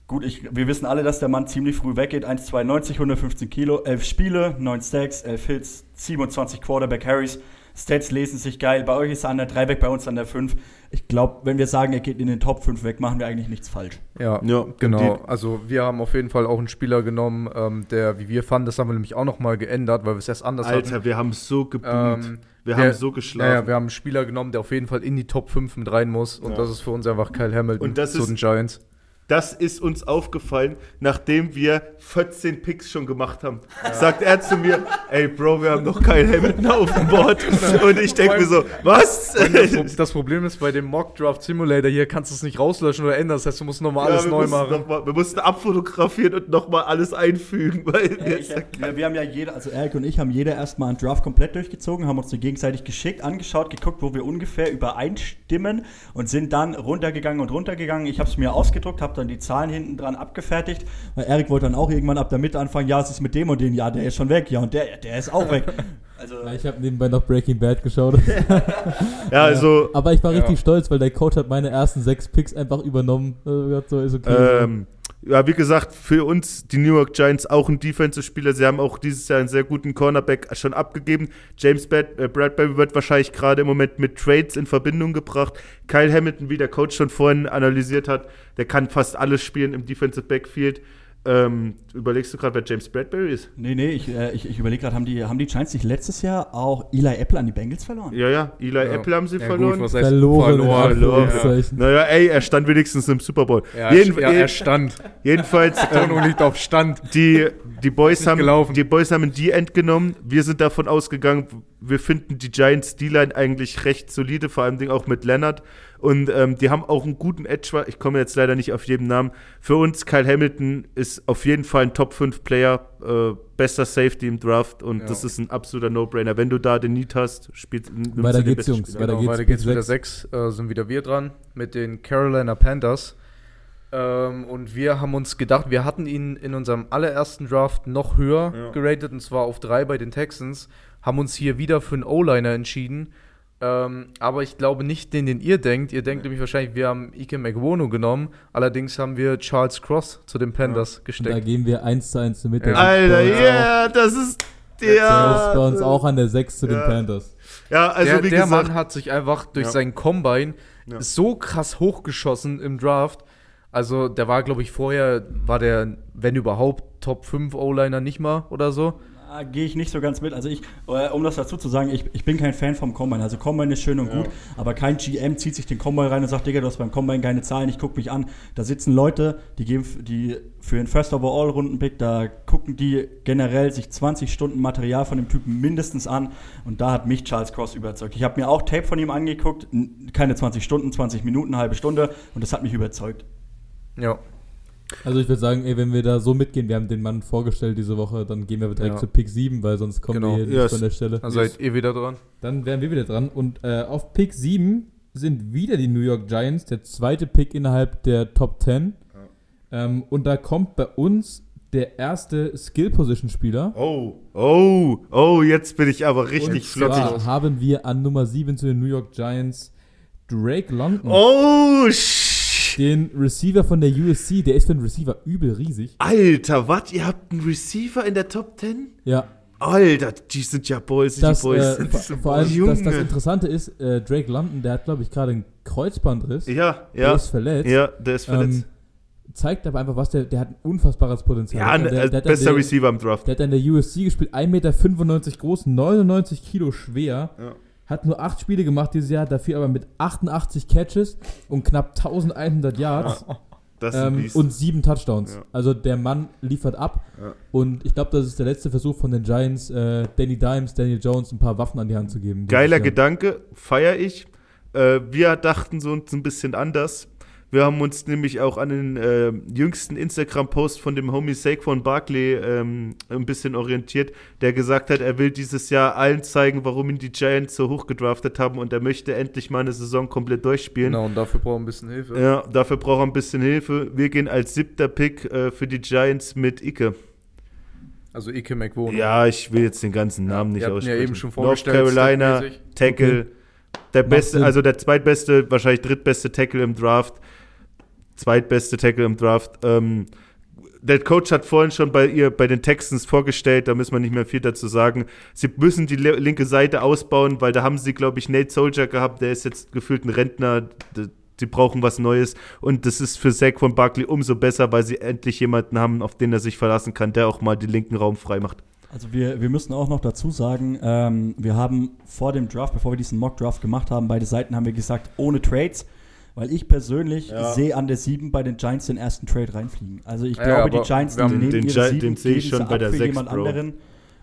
Gut, ich, wir wissen alle, dass der Mann ziemlich früh weggeht. 1,92, 115 Kilo, 11 Spiele, 9 Stacks, 11 Hits, 27 Quarterback Carries. Stats lesen sich geil. Bei euch ist er an der 3 weg, bei uns an der 5. Ich glaube, wenn wir sagen, er geht in den Top 5 weg, machen wir eigentlich nichts falsch. Ja, Ja, genau. Also wir haben auf jeden Fall auch einen Spieler genommen, ähm, der, wie wir fanden, das haben wir nämlich auch nochmal geändert, weil wir es erst anders hatten. Alter, wir haben so geboomt. Ähm, wir der- haben so geschlafen. Naja, wir haben einen Spieler genommen, der auf jeden Fall in die Top 5 mit rein muss. Und Ja. das ist für uns einfach Kyle Hamilton Und das zu ist- den Giants. Das ist uns aufgefallen, nachdem wir 14 Picks schon gemacht haben. Sagt er zu mir, ey Bro, wir haben noch Kyle Hamilton auf dem Board. Und ich denke mir so, was? Das, Pro- das Problem ist, bei dem Mock Draft Simulator hier kannst du es nicht rauslöschen oder ändern. Das heißt, du musst nochmal alles wir neu machen. Noch mal, wir mussten abfotografieren und nochmal alles einfügen. Weil Ich, wir, wir haben ja jeder, also Eric und ich haben jeder erstmal einen Draft komplett durchgezogen, haben uns die gegenseitig geschickt, angeschaut, geguckt, wo wir ungefähr übereinstimmen und sind dann runtergegangen und runtergegangen. Ich habe es mir ausgedruckt, habe dann die Zahlen hinten dran abgefertigt, weil Eric wollte dann auch irgendwann ab der Mitte anfangen, ja, es ist mit dem und dem, ja, der ist schon weg, ja, und der, der ist auch weg. Also, Ja, ich habe nebenbei noch Breaking Bad geschaut. ja, also, Aber ich war Ja. richtig stolz, weil der Coach hat meine ersten sechs Picks einfach übernommen. Also, gesagt, so ist okay. ähm, ja, wie gesagt, für uns die New York Giants auch ein Defensive-Spieler. Sie haben auch dieses Jahr einen sehr guten Cornerback schon abgegeben. James Bad, äh, Bradbury wird wahrscheinlich gerade im Moment mit Trades in Verbindung gebracht. Kyle Hamilton, wie der Coach schon vorhin analysiert hat, der kann fast alles spielen im Defensive Backfield. Ähm, überlegst du gerade, wer James Bradbury ist? nee, nee, ich, äh, ich, ich überlege gerade, haben die, haben die Giants nicht letztes Jahr auch Eli Apple an die Bengals verloren? Ja, ja, Eli Apple haben sie Ja, verloren. Gut, verloren, in verloren? Anführungszeichen. Naja, ey, er stand wenigstens im Super Bowl. Ja, Jeden, ja, er stand. jedenfalls, Betonung liegt auf Stand. die, die, Boys haben, gelaufen. die Boys haben die End genommen. Wir sind davon ausgegangen, wir finden die Giants D-Line eigentlich recht solide, vor allem auch mit Leonard. Und ähm, die haben auch einen guten Edge. Ich komme jetzt leider nicht auf jeden Namen. Für uns, Kyle Hamilton ist auf jeden Fall ein Top 5 Player, äh, bester Safety im Draft und Ja. das ist ein absoluter No-Brainer. Wenn du da den Need hast, spielst nimmst Weiter geht's, Jungs. Spieler. Weiter Genau, geht's, weiter geht's wieder sechs. sechs. Äh, sind wieder wir dran mit den Carolina Panthers. Ähm, und wir haben uns gedacht, wir hatten ihn in unserem allerersten Draft noch höher Ja. geratet, und zwar auf drei bei den Texans. Haben uns hier wieder für einen O-Liner entschieden. Ähm, aber ich glaube nicht den, den ihr denkt. Ihr denkt nämlich wahrscheinlich, wir haben Ike McWono genommen. Allerdings haben wir Charles Cross zu den Panthers Und da gesteckt. gehen wir eins zu eins mit. Ja. Alter, ja. yeah, das ist Der der. ist bei uns auch an der 6 zu den Ja. Panthers. Ja, also der wie der gesagt. Mann hat sich einfach durch Ja. seinen Combine Ja. so krass hochgeschossen im Draft. Also der war, glaube ich, vorher, war der, wenn überhaupt, Top 5 O-Liner nicht mal oder so. Ah, Gehe ich nicht so ganz mit. Also ich, äh, um das dazu zu sagen, ich, ich bin kein Fan vom Combine. Also Combine ist schön und gut, aber kein GM zieht sich den Combine rein und sagt, Digga, du hast beim Combine keine Zahlen, ich gucke mich an. Da sitzen Leute, die geben die für den First Overall Rundenpick, da gucken die generell sich 20 Stunden Material von dem Typen mindestens an und da hat mich Charles Cross überzeugt. Ich habe mir auch Tape von ihm angeguckt, keine 20 Stunden, 20 Minuten, eine halbe Stunde und das hat mich überzeugt. Ja. Also ich würde sagen, ey, wenn wir da so mitgehen, wir haben den Mann vorgestellt diese Woche, dann gehen wir direkt Ja. zu Pick 7, weil sonst kommen Genau. wir hier nicht Yes. von der Stelle. Dann seid ihr wieder dran. Dann wären wir wieder dran. Und äh, auf Pick 7 sind wieder die New York Giants, der zweite Pick innerhalb der Top 10. Ähm, und da kommt bei uns der erste Skill-Position-Spieler. Oh, oh, oh, jetzt bin ich aber richtig Und flockig. zwar haben wir an Nummer 7 zu den New York Giants Drake London. Oh, sh Den Receiver von der USC, der ist für einen Receiver übel riesig. Alter, was? Ihr habt einen Receiver in der Top 10? Ja, Alter, die sind ja Boys, das, die Boys. äh, sind vor, so vor allem Junge. das, das Interessante ist, äh, Drake London, der hat, glaube ich, gerade einen Kreuzbandriss. Ja, Der ja. ist verletzt. Ja, der ist verletzt. Ähm, zeigt aber einfach, was der, der hat ein unfassbares Potenzial. ja, der, ne, der, äh, der, bester der, Receiver im Draft. der hat an der USC gespielt, 1,95 Meter groß, 99 Kilo schwer. Ja. Hat nur 8 Spiele gemacht dieses Jahr, dafür aber mit 88 Catches und knapp 1100 Yards. Ein Ähm, und sieben Touchdowns. Ja. Also der Mann liefert ab. Ja. Und ich glaube, das ist der letzte Versuch von den Giants, äh, Danny Dimes, Daniel Jones ein paar Waffen an die Hand zu geben. Geiler. Gedanke, feiere ich. Äh, wir dachten so uns ein bisschen anders. Wir haben uns nämlich auch an den äh, jüngsten Instagram-Post von dem Homie Saquon Barkley ähm, ein bisschen orientiert, der gesagt hat, er will dieses Jahr allen zeigen, warum ihn die Giants so hoch gedraftet haben und er möchte endlich mal eine Saison komplett durchspielen. Genau, und dafür brauchen wir ein bisschen Hilfe. Ja, dafür braucht er ein bisschen Hilfe. Wir gehen als siebter Pick äh, für die Giants mit Icke. Also Ike McWone. Ja, ich will jetzt den ganzen Namen nicht hatten ja aussprechen. eben schon North vorgestellt, Carolina, statmäßig. Tackle. Der Macht beste, also der zweitbeste, wahrscheinlich drittbeste Tackle im Draft. Zweitbeste Tackle im Draft. Ähm, der Coach hat vorhin schon bei ihr, bei den Texans vorgestellt, da müssen wir nicht mehr viel dazu sagen. Sie müssen die linke Seite ausbauen, weil da haben sie, glaube ich, Nate Soldier gehabt, der ist jetzt gefühlt ein Rentner. Sie brauchen was Neues. Und das ist für Saquon Barkley umso besser, weil sie endlich jemanden haben, auf den er sich verlassen kann, der auch mal den linken Raum frei macht. Also wir, wir müssen auch noch dazu sagen, ähm, wir haben vor dem Draft, bevor wir diesen Mock-Draft gemacht haben, beide Seiten haben wir gesagt, ohne Trades, weil ich persönlich Ja. sehe an der 7 bei den Giants den ersten Trade reinfliegen. Also ich Ja, glaube, die Giants haben nehmen den ihre Gi- 7, den sehe ich schon bei ab der für 6, jemand Bro. anderen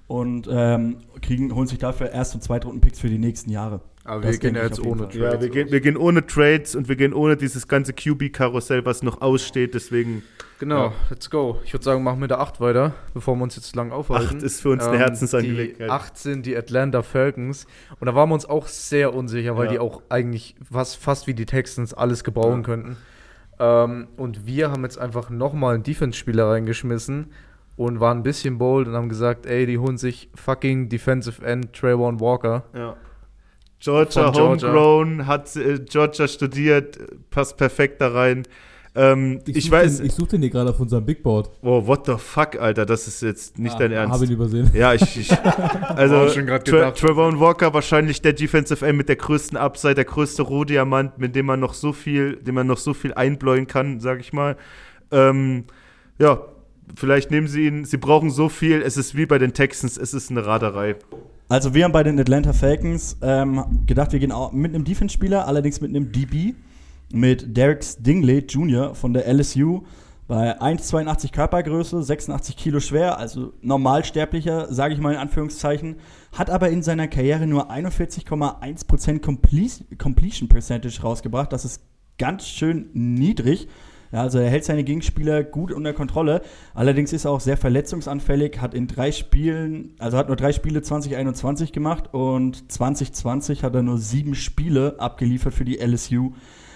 und ähm, kriegen, holen sich dafür Erst- und Zweitrunden-Picks für die nächsten Jahre. Aber Das wir gehen ja jetzt ohne Fall. Ja, wir gehen, wir gehen ohne Trades und wir gehen ohne dieses ganze QB-Karussell, was noch aussteht. Deswegen, Genau, Ja. let's go. Ich würde sagen, machen wir da 8 weiter, bevor wir uns jetzt lang aufhalten. Acht ist für uns eine Herzensangelegenheit. Die 8 sind die Atlanta Falcons. Und da waren wir uns auch sehr unsicher, weil Ja. die auch eigentlich fast, fast wie die Texans alles gebrauchen Ja. könnten. Ähm, und wir haben jetzt einfach nochmal einen Defense-Spieler reingeschmissen und waren ein bisschen bold und haben gesagt, ey, die holen sich fucking Defensive End Trayvon Walker. ja. Georgia, Georgia. homegrown, hat äh, Georgia studiert, passt perfekt da rein. Ähm, ich such weiß, Den, ich suche den hier gerade auf unserem Big Board. oh, what the fuck, Alter, das ist jetzt nicht Ah, dein Ernst. Habe ihn übersehen. Ja, ich, ich also Auch schon Tra. Trevor Walker wahrscheinlich der Defensive End mit der größten Upside, der größte Rohdiamant, mit dem man noch so viel, dem man noch so viel einbläuen kann, sag ich mal. Ähm, ja, vielleicht nehmen sie ihn, sie brauchen so viel, es ist wie bei den Texans, es ist eine Raderei. Also wir haben bei den Atlanta Falcons ähm, gedacht, wir gehen auch mit einem Defense-Spieler, allerdings mit einem DB, mit Derek Stingley Jr. von der LSU. Bei 1,82 Körpergröße, 86 Kilo schwer, also normalsterblicher, sage ich mal in Anführungszeichen, hat aber in seiner Karriere nur 41,1% Comple Completion Percentage rausgebracht. Das ist ganz schön niedrig. Ja, also er hält seine Gegenspieler gut unter Kontrolle. Allerdings ist er auch sehr verletzungsanfällig, hat in drei Spielen, also hat nur drei Spiele 2021 gemacht und 2020 hat er nur sieben Spiele abgeliefert für die LSU,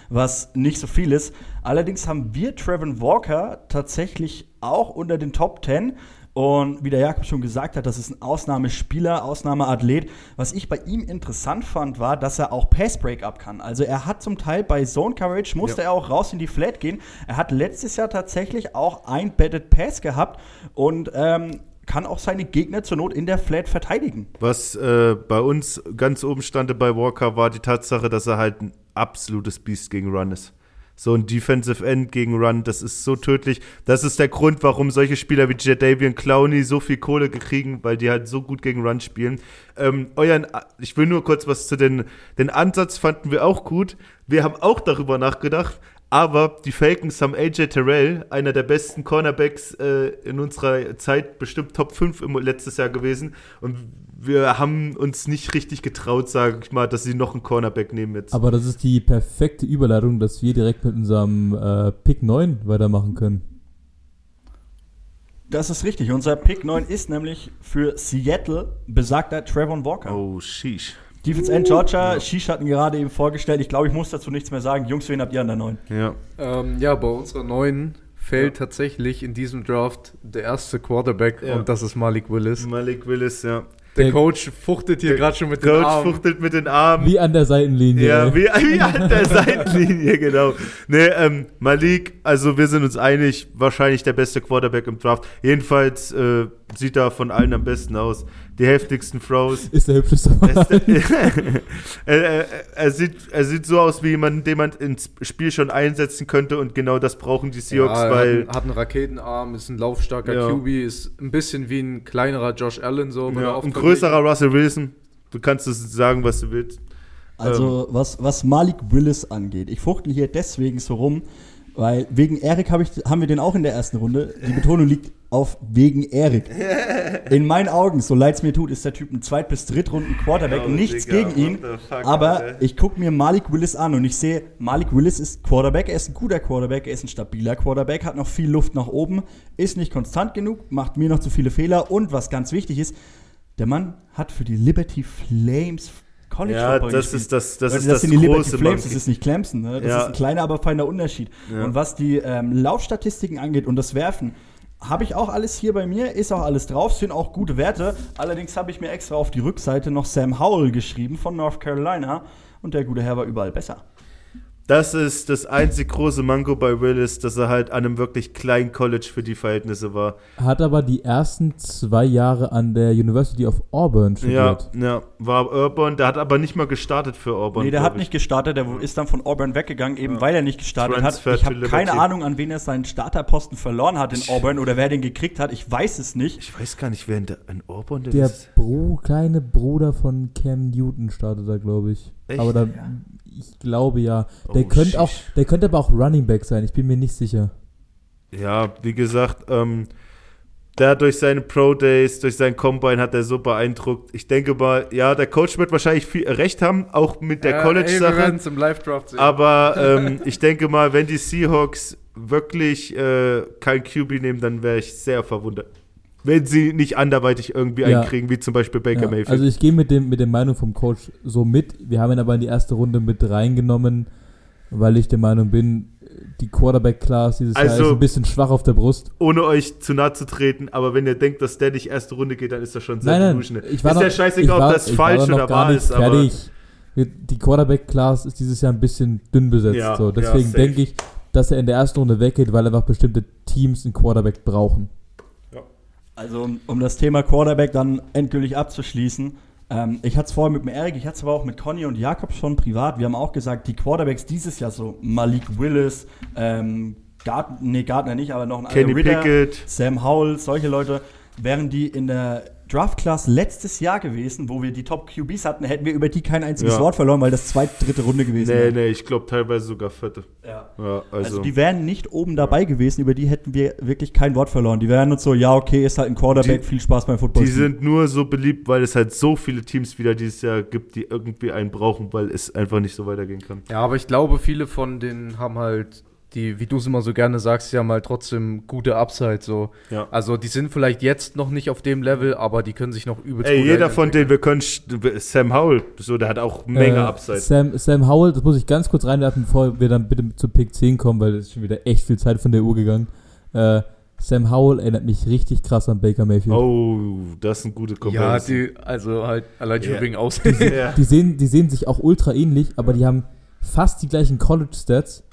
was nicht so viel ist. Allerdings haben wir Trevor Walker tatsächlich auch unter den Top 10. Und wie der Jakob schon gesagt hat, das ist ein Ausnahmespieler, Ausnahmeathlet. Was ich bei ihm interessant fand, war, dass er auch Pass-Breakup kann. Also er hat zum Teil bei Zone Coverage, musste er auch raus in die Flat gehen. Er hat letztes Jahr tatsächlich auch ein Batted Pass gehabt und ähm, kann auch seine Gegner zur Not in der Flat verteidigen. Was äh, bei uns ganz oben stand bei Walker, war die Tatsache, dass er halt absolutes Biest gegen Run ist. So ein Defensive End gegen Run, das ist so tödlich. Das ist der Grund, warum solche Spieler wie Jadavian Clowney so viel Kohle kriegen, weil die halt so gut gegen Run spielen. Ähm, euren, ich will nur kurz was zu den, den Ansatz fanden wir auch gut. Wir haben auch darüber nachgedacht, aber die Falcons haben AJ Terrell, einer der besten Cornerbacks äh, in unserer Zeit, bestimmt Top 5 im, letztes Jahr gewesen. Und wir haben uns nicht richtig getraut, sage ich mal, dass sie noch einen Cornerback nehmen jetzt. Aber das ist die perfekte Überleitung, dass wir direkt mit unserem äh, Pick 9 weitermachen können. Das ist richtig. Unser Pick 9 ist nämlich für Seattle besagter Trevor Walker. oh, sheesh. Defense End Georgia, Shish hatten gerade eben vorgestellt. Ich glaube, ich muss dazu nichts mehr sagen. Jungs, wen habt ihr an der 9? Ja. Ähm, ja, bei unserer neuen fällt tatsächlich in diesem Draft der erste Quarterback Ja. und das ist Malik Willis. Malik Willis, ja. Der Der- Coach fuchtelt hier gerade schon mit den Coach Armen. fuchtelt mit den Armen. Wie an der Seitenlinie. Ja, wie, wie an der Seitenlinie, genau. Nee, ähm, Malik, also wir sind uns einig, wahrscheinlich der beste Quarterback im Draft. Jedenfalls äh, sieht er von allen am besten aus. Die heftigsten Throws. Ist der hübscheste Er, Mann. ist- er, er, sieht, er sieht so aus wie jemand, den man ins Spiel schon einsetzen könnte und genau das brauchen die Seahawks, ja, er weil hat, hat einen Raketenarm, ist ein laufstarker Ja. QB, ist ein bisschen wie ein kleinerer Josh Allen so. ja, ein größerer Russell Wilson. Du kannst es sagen, was du willst. Also, was, was Malik Willis angeht, ich fuchtel hier deswegen so rum, Weil wegen Erik hab ich, haben wir den auch in der ersten Runde. Die Betonung liegt auf wegen Erik. In meinen Augen, so leid es mir tut, ist der Typ ein Zweit- bis Drittrunden Quarterback. Oh, Nichts Digga, gegen ihn. fuck, aber Alter. ich gucke mir Malik Willis an und ich sehe, Malik Willis ist Quarterback. Er ist ein guter Quarterback. Er ist ein stabiler Quarterback. Hat noch viel Luft nach oben. Ist nicht konstant genug. Macht mir noch zu viele Fehler. Und was ganz wichtig ist, der Mann hat für die Liberty Flames College Ja, Football das gespielt. ist das, das, Leute, ist das, sind die Liberty Flames, das ist nicht Clemson. Ne? Das Ja. ist ein kleiner, aber feiner Unterschied. Ja. Und was die ähm, Laufstatistiken angeht und das Werfen, habe ich auch alles hier bei mir, ist auch alles drauf, sind auch gute Werte. Allerdings habe ich mir extra auf die Rückseite noch Sam Howell geschrieben von North Carolina und der gute Herr war überall besser. Das ist das einzig große Manko bei Willis, dass er halt an einem wirklich kleinen College für die Verhältnisse war. Hat aber die ersten zwei Jahre an der University of Auburn Ja, studiert. ja, war Auburn, der hat aber nicht mal gestartet für Auburn. nee, der hat ich. nicht gestartet, der ist dann von Auburn weggegangen, eben weil er nicht gestartet Transfer hat. Ich habe keine. Ahnung, an wen er seinen Starterposten verloren hat in Auburn oder wer den gekriegt hat. Ich weiß es nicht. Ich weiß gar nicht, wer in, der, in Auburn der, Der ist. Bro, kleine Bruder von Cam Newton startet da, glaube ich. Echt? Aber da, ich glaube ja. Der Oh, könnte auch, der könnte aber auch Running Back sein. Ich bin mir nicht sicher. Ja, wie gesagt, ähm, der hat durch seine Pro Days, durch sein Combine hat er so beeindruckt. Ich denke mal, ja, der Coach wird wahrscheinlich viel recht haben, auch mit der Ja, ey, wir College-Sache. Aber ähm, ich denke mal, wenn die Seahawks wirklich äh, kein QB nehmen, dann wäre ich sehr verwundert. Wenn sie nicht anderweitig irgendwie Ja. einkriegen, wie zum Beispiel Baker Ja, Mayfield. also ich gehe mit, dem, mit der Meinung vom Coach so mit. Wir haben ihn aber in die erste Runde mit reingenommen, weil ich der Meinung bin, die Quarterback-Class dieses Jahr Also- ist ein bisschen schwach auf der Brust. Ohne euch zu nahe zu treten, aber wenn ihr denkt, dass der nicht erste Runde geht, dann ist das schon sehr Nein, ich war ist noch, ja scheißegal, war, ob das war falsch noch oder gar wahr nicht ist, aber fertig. Die Quarterback-Class ist dieses Jahr ein bisschen dünn besetzt. Ja, so. ja, Deswegen safe. denke ich, dass er in der ersten Runde weggeht, weil einfach bestimmte Teams einen Quarterback brauchen. Also, um, um das Thema Quarterback dann endgültig abzuschließen. Ähm, ich hatte es vorher mit dem Erik, ich hatte es aber auch mit Conny und Jakob schon privat. Wir haben auch gesagt, die Quarterbacks dieses Jahr so Malik Willis, ähm, Gart nee, Gardner nicht, aber noch ein Kenny Ritter, Pickett. Sam Howell, solche Leute, wären die in der Draft-Class letztes Jahr gewesen, wo wir die Top-QBs hatten, hätten wir über die kein einziges Ja. Wort verloren, weil das zweite, dritte Runde gewesen Nee, wäre. nee, ich glaube teilweise sogar vierte. Ja. Ja, also, Also, die wären nicht oben dabei gewesen, über die hätten wir wirklich kein Wort verloren. Die wären uns so, ja, okay, ist halt ein Quarterback, Die- viel Spaß beim Football. die sind nur so beliebt, weil es halt so viele Teams wieder dieses Jahr gibt, die irgendwie einen brauchen, weil es einfach nicht so weitergehen kann. Ja, aber ich glaube, viele von denen haben halt, die, wie du es immer so gerne sagst, die haben halt trotzdem gute Upside. So. Ja. Also die sind vielleicht jetzt noch nicht auf dem Level, aber die können sich noch übelst Ey, jeder von denen, wir können, Sam Howell, so, der hat auch Menge Äh, Upside. Sam, Sam Howell, das muss ich ganz kurz reinwerfen, bevor wir dann bitte zu Pick 10 kommen, weil es ist schon wieder echt viel Zeit von der Uhr gegangen. Äh, Sam Howell erinnert mich richtig krass an Baker Mayfield. Oh, das ist eine gute Ja, Comparison. die, also halt allein schon Ja. wegen Aussehen. Ja. Die, sehen, die sehen sich auch ultra ähnlich, aber die haben fast die gleichen College-Stats.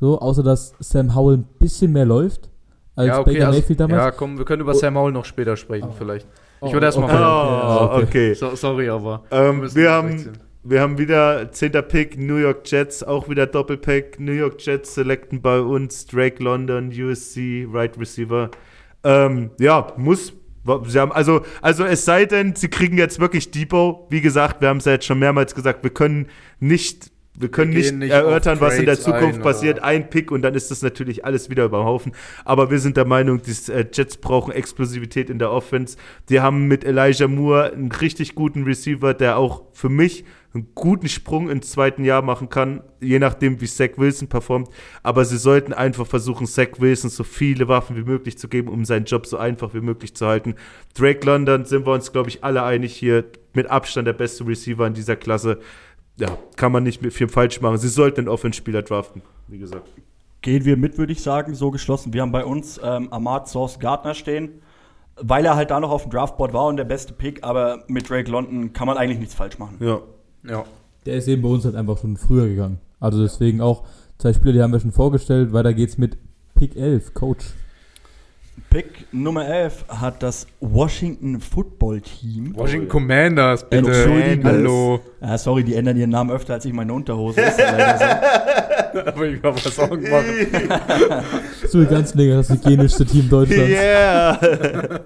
So, außer dass Sam Howell ein bisschen mehr läuft als ja, okay, Baker also, Mayfield damals. ja, komm, wir können über Sam Howell noch später sprechen, Oh. vielleicht. Oh, Ich würde erst mal okay, Oh, okay, okay. So, sorry, aber. Ähm, wir, nicht haben, wir haben wieder 10. Pick, New York Jets, auch wieder Doppelpack. New York Jets selecten bei uns Drake London, USC, Right Receiver. Ähm, ja, muss. Sie haben, also, also es sei denn, sie kriegen jetzt wirklich Debo. Wie gesagt, wir haben es ja jetzt schon mehrmals gesagt, wir können nicht, wir können Wir nicht, nicht erörtern, was in der Zukunft ein, passiert. Ein Pick und dann ist das natürlich alles wieder über den Haufen. Aber wir sind der Meinung, die äh, Jets brauchen Explosivität in der Offense. Die haben mit Elijah Moore einen richtig guten Receiver, der auch für mich einen guten Sprung ins zweiten Jahr machen kann, je nachdem, wie Zach Wilson performt. Aber sie sollten einfach versuchen, Zach Wilson so viele Waffen wie möglich zu geben, um seinen Job so einfach wie möglich zu halten. Drake London sind wir uns, glaube ich, alle einig hier. Mit Abstand der beste Receiver in dieser Klasse. Ja, kann man nicht mit viel falsch machen. Sie sollten einen Offense-Spieler draften, wie gesagt. Gehen wir mit, würde ich sagen, so geschlossen. Wir haben bei uns ähm, Ahmad Source Gardner stehen, weil er halt da noch auf dem Draftboard war und der beste Pick, aber mit Drake London kann man eigentlich nichts falsch machen. Ja. Ja. Der ist eben bei uns halt einfach schon früher gegangen. Also deswegen auch zwei Spieler, die haben wir schon vorgestellt. Weiter geht's mit Pick 11, Coach. Pick Nummer 11 hat das Washington Football Team. Washington Commanders, bitte. Entschuldigung. Hallo. Ah, sorry, die ändern ihren Namen öfter als ich meine Unterhose. Ist so. Aber ich mal was Sorgen machen. So ganz länger das hygienischste Team Deutschlands. Yeah!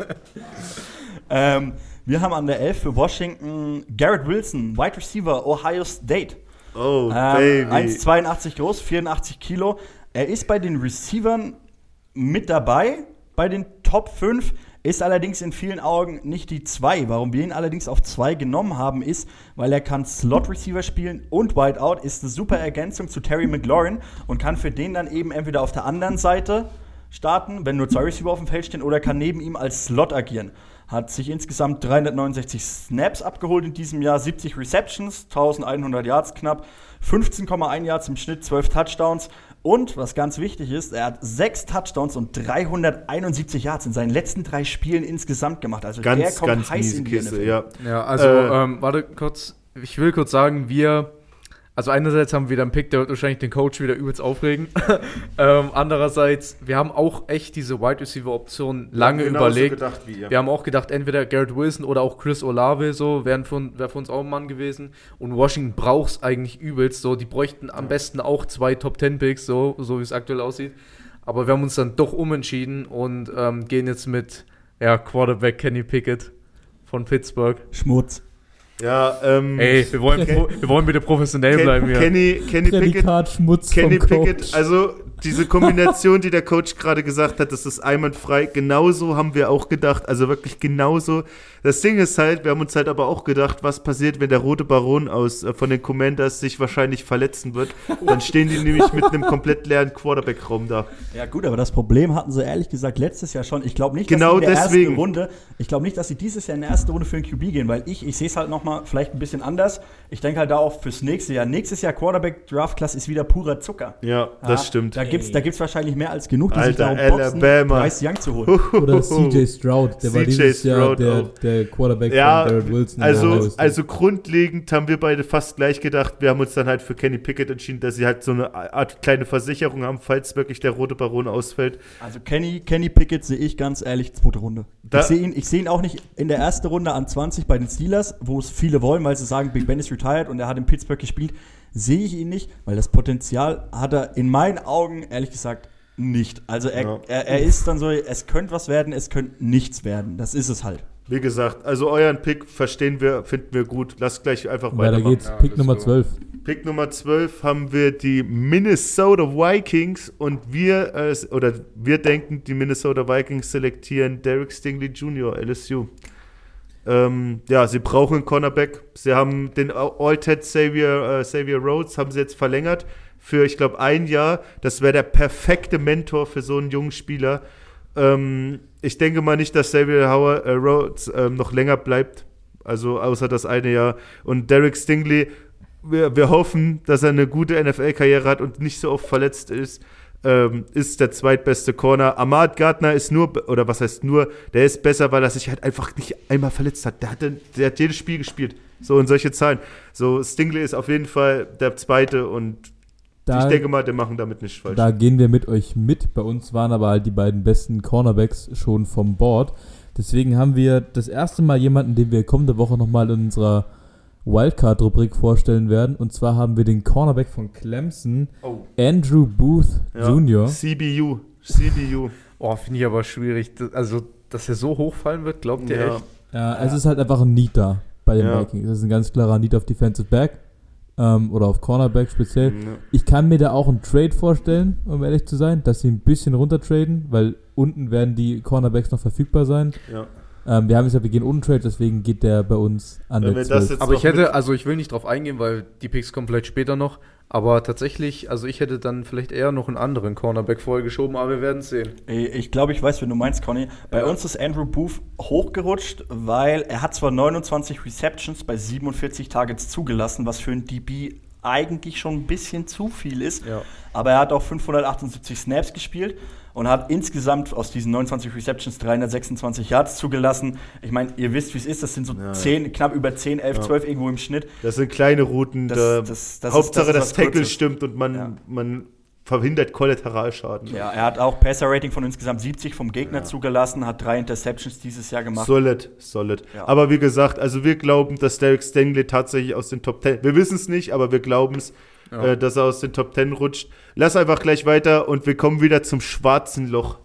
ähm, wir haben an der 11 für Washington Garrett Wilson, Wide Receiver, Ohio State. Oh, Ähm, Baby. 1,82 groß, 84 Kilo. er ist bei den Receivern mit dabei, bei den Top 5, ist allerdings in vielen Augen nicht die 2. Warum wir ihn allerdings auf 2 genommen haben, ist, weil er kann Slot-Receiver spielen und Wideout, ist eine super Ergänzung zu Terry McLaurin und kann für den dann eben entweder auf der anderen Seite starten, wenn nur zwei Receiver auf dem Feld stehen, oder kann neben ihm als Slot agieren. Hat sich insgesamt 369 Snaps abgeholt in diesem Jahr, 70 Receptions, 1100 Yards knapp, 15,1 Yards im Schnitt, 12 Touchdowns. Und was ganz wichtig ist, er hat sechs Touchdowns und 371 Yards in seinen letzten drei Spielen insgesamt gemacht. Also der Ganz, kommt ganz heiß in die Kiste, NFL. ja. Ja, also, Äh, ähm, warte kurz. Ich will kurz sagen, wir, also einerseits haben wir dann einen Pick, der wird wahrscheinlich den Coach wieder übelst aufregen. ähm, andererseits, wir haben auch echt diese Wide Receiver Option lange Genauso überlegt. gedacht wie ihr. Wir haben auch gedacht, entweder Garrett Wilson oder auch Chris Olave, so, wären für, wäre für uns auch ein Mann gewesen. Und Washington braucht es eigentlich übelst, so, die bräuchten am besten auch zwei Top Ten Picks, so, so wie es aktuell aussieht. Aber wir haben uns dann doch umentschieden und ähm, gehen jetzt mit, ja, Quarterback Kenny Pickett von Pittsburgh. Schmutz. Ja, ähm, Ey, wir wollen, wir wollen bitte professionell Ken, bleiben hier. Kenny, Kenny Pickett, Kenny vom Coach. Pickett, also diese Kombination, die der Coach gerade gesagt hat, das ist einwandfrei. Genauso haben wir auch gedacht, also wirklich genauso. Das Ding ist halt, wir haben uns halt aber auch gedacht, was passiert, wenn der rote Baron aus äh, von den Commanders sich wahrscheinlich verletzen wird. Dann stehen die nämlich mit einem komplett leeren Quarterback-Raum da. Ja gut, aber das Problem hatten sie ehrlich gesagt letztes Jahr schon. Ich glaube nicht, Genau dass sie in der deswegen. ersten Runde, ich glaube nicht, dass sie dieses Jahr in der ersten Runde für den QB gehen, weil ich, ich sehe es halt noch mal vielleicht ein bisschen anders. Ich denke halt da auch fürs nächste Jahr. Nächstes Jahr Quarterback Draft Class ist wieder purer Zucker. Ja, das stimmt. Da gibt's, da gibt's wahrscheinlich mehr als genug, die sich Alter, darum boxen, Alabama. Bryce Young zu holen. Oder CJ Stroud, der war dieses Jahr Stroud der, auch. der Quarterback Ja, von Garrett Wilson. der also, also grundlegend haben wir beide fast gleich gedacht. Wir haben uns dann halt für Kenny Pickett entschieden, dass sie halt so eine Art kleine Versicherung haben, falls wirklich der rote Baron ausfällt. Also Kenny, Kenny Pickett sehe ich ganz ehrlich zweite Runde. Da- ich sehe ihn, ich sehe ihn auch nicht in der ersten Runde an 20 bei den Steelers, wo es viele wollen, weil sie sagen, Big Ben ist retired und er hat in Pittsburgh gespielt. Sehe ich ihn nicht, weil das Potenzial hat er in meinen Augen ehrlich gesagt nicht. Also er, Ja. er, er ist dann so, es könnte was werden, es könnte nichts werden. Das ist es halt. Wie gesagt, also euren Pick verstehen wir, finden wir gut. Lasst gleich einfach Weiter weitermachen. geht's. Ja, Pick Nummer go. 12. Pick Nummer 12 haben wir die Minnesota Vikings und wir, äh, oder wir denken, die Minnesota Vikings selektieren Derek Stingley Jr., LSU. Ähm, ja, sie brauchen einen Cornerback. Sie haben den All-Ted Xavier, äh, Xavier Rhodes, haben sie jetzt verlängert für, ich glaube, ein Jahr. Das wäre der perfekte Mentor für so einen jungen Spieler. Ähm, ich denke mal nicht, dass Xavier Howard, äh, Rhodes ähm, noch länger bleibt. Also außer das eine Jahr. Und Derek Stingley, wir, wir hoffen, dass er eine gute NFL-Karriere hat und nicht so oft verletzt ist. Ähm, ist der zweitbeste Corner. Ahmad Gardner ist nur, oder was heißt nur, der ist besser, weil er sich halt einfach nicht einmal verletzt hat. Der, hatte, der hat jedes Spiel gespielt. So in solche Zahlen. So, Stingley ist auf jeden Fall der zweite und Da, ich denke mal, die machen damit nicht falsch. da gehen wir mit euch mit. Bei uns waren aber halt die beiden besten Cornerbacks schon vom Board. Deswegen haben wir das erste Mal jemanden, den wir kommende Woche nochmal in unserer Wildcard-Rubrik vorstellen werden. Und zwar haben wir den Cornerback von Clemson, oh. Andrew Booth Ja. Jr. CBU. CBU. Oh, finde ich aber schwierig. Das- Also, dass er so hochfallen wird, glaubt ihr Ja. echt? Ja, es ist halt einfach ein Need da bei den Ja. Vikings. Es ist ein ganz klarer Need auf Defensive Back ähm, oder auf Cornerback speziell. Ja. Ich kann mir da auch einen Trade vorstellen, um ehrlich zu sein, dass sie ein bisschen runtertraden, weil unten werden die Cornerbacks noch verfügbar sein. Ja. Ähm, wir haben gesagt, wir gehen ohne Trade, deswegen geht der bei uns an Wenn der wir das 12. jetzt Aber ich hätte, also ich will nicht drauf eingehen, weil die Picks kommen vielleicht später noch. Aber tatsächlich, also ich hätte dann vielleicht eher noch einen anderen Cornerback vorher geschoben, aber wir werden es sehen. Ich glaube, ich weiß, wenn du meinst, Conny. Bei Ja. uns ist Andrew Booth hochgerutscht, weil er hat zwar 29 Receptions bei 47 Targets zugelassen, was für ein DB eigentlich schon ein bisschen zu viel ist. Ja. Aber er hat auch 578 Snaps gespielt und hat insgesamt aus diesen 29 Receptions 326 Yards zugelassen. Ich meine, ihr wisst, wie es ist. Das sind so Ja, ja. 10, knapp über 10, 11, Ja. 12 irgendwo im Schnitt. Das sind kleine Routen. Das- da, das- das Hauptsache, das ist das, was Tackle Kurzes. stimmt und man, Ja. man verhindert Kollateralschaden. Ja, er hat auch Passer-Rating von insgesamt 70 vom Gegner Ja. zugelassen, hat drei Interceptions dieses Jahr gemacht. Solid, solid. Ja. Aber wie gesagt, also wir glauben, dass Derek Stingley tatsächlich aus den Top 10, wir wissen es nicht, aber wir glauben es, Ja. äh, dass er aus den Top 10 rutscht. Lass einfach gleich weiter und wir kommen wieder zum schwarzen Loch.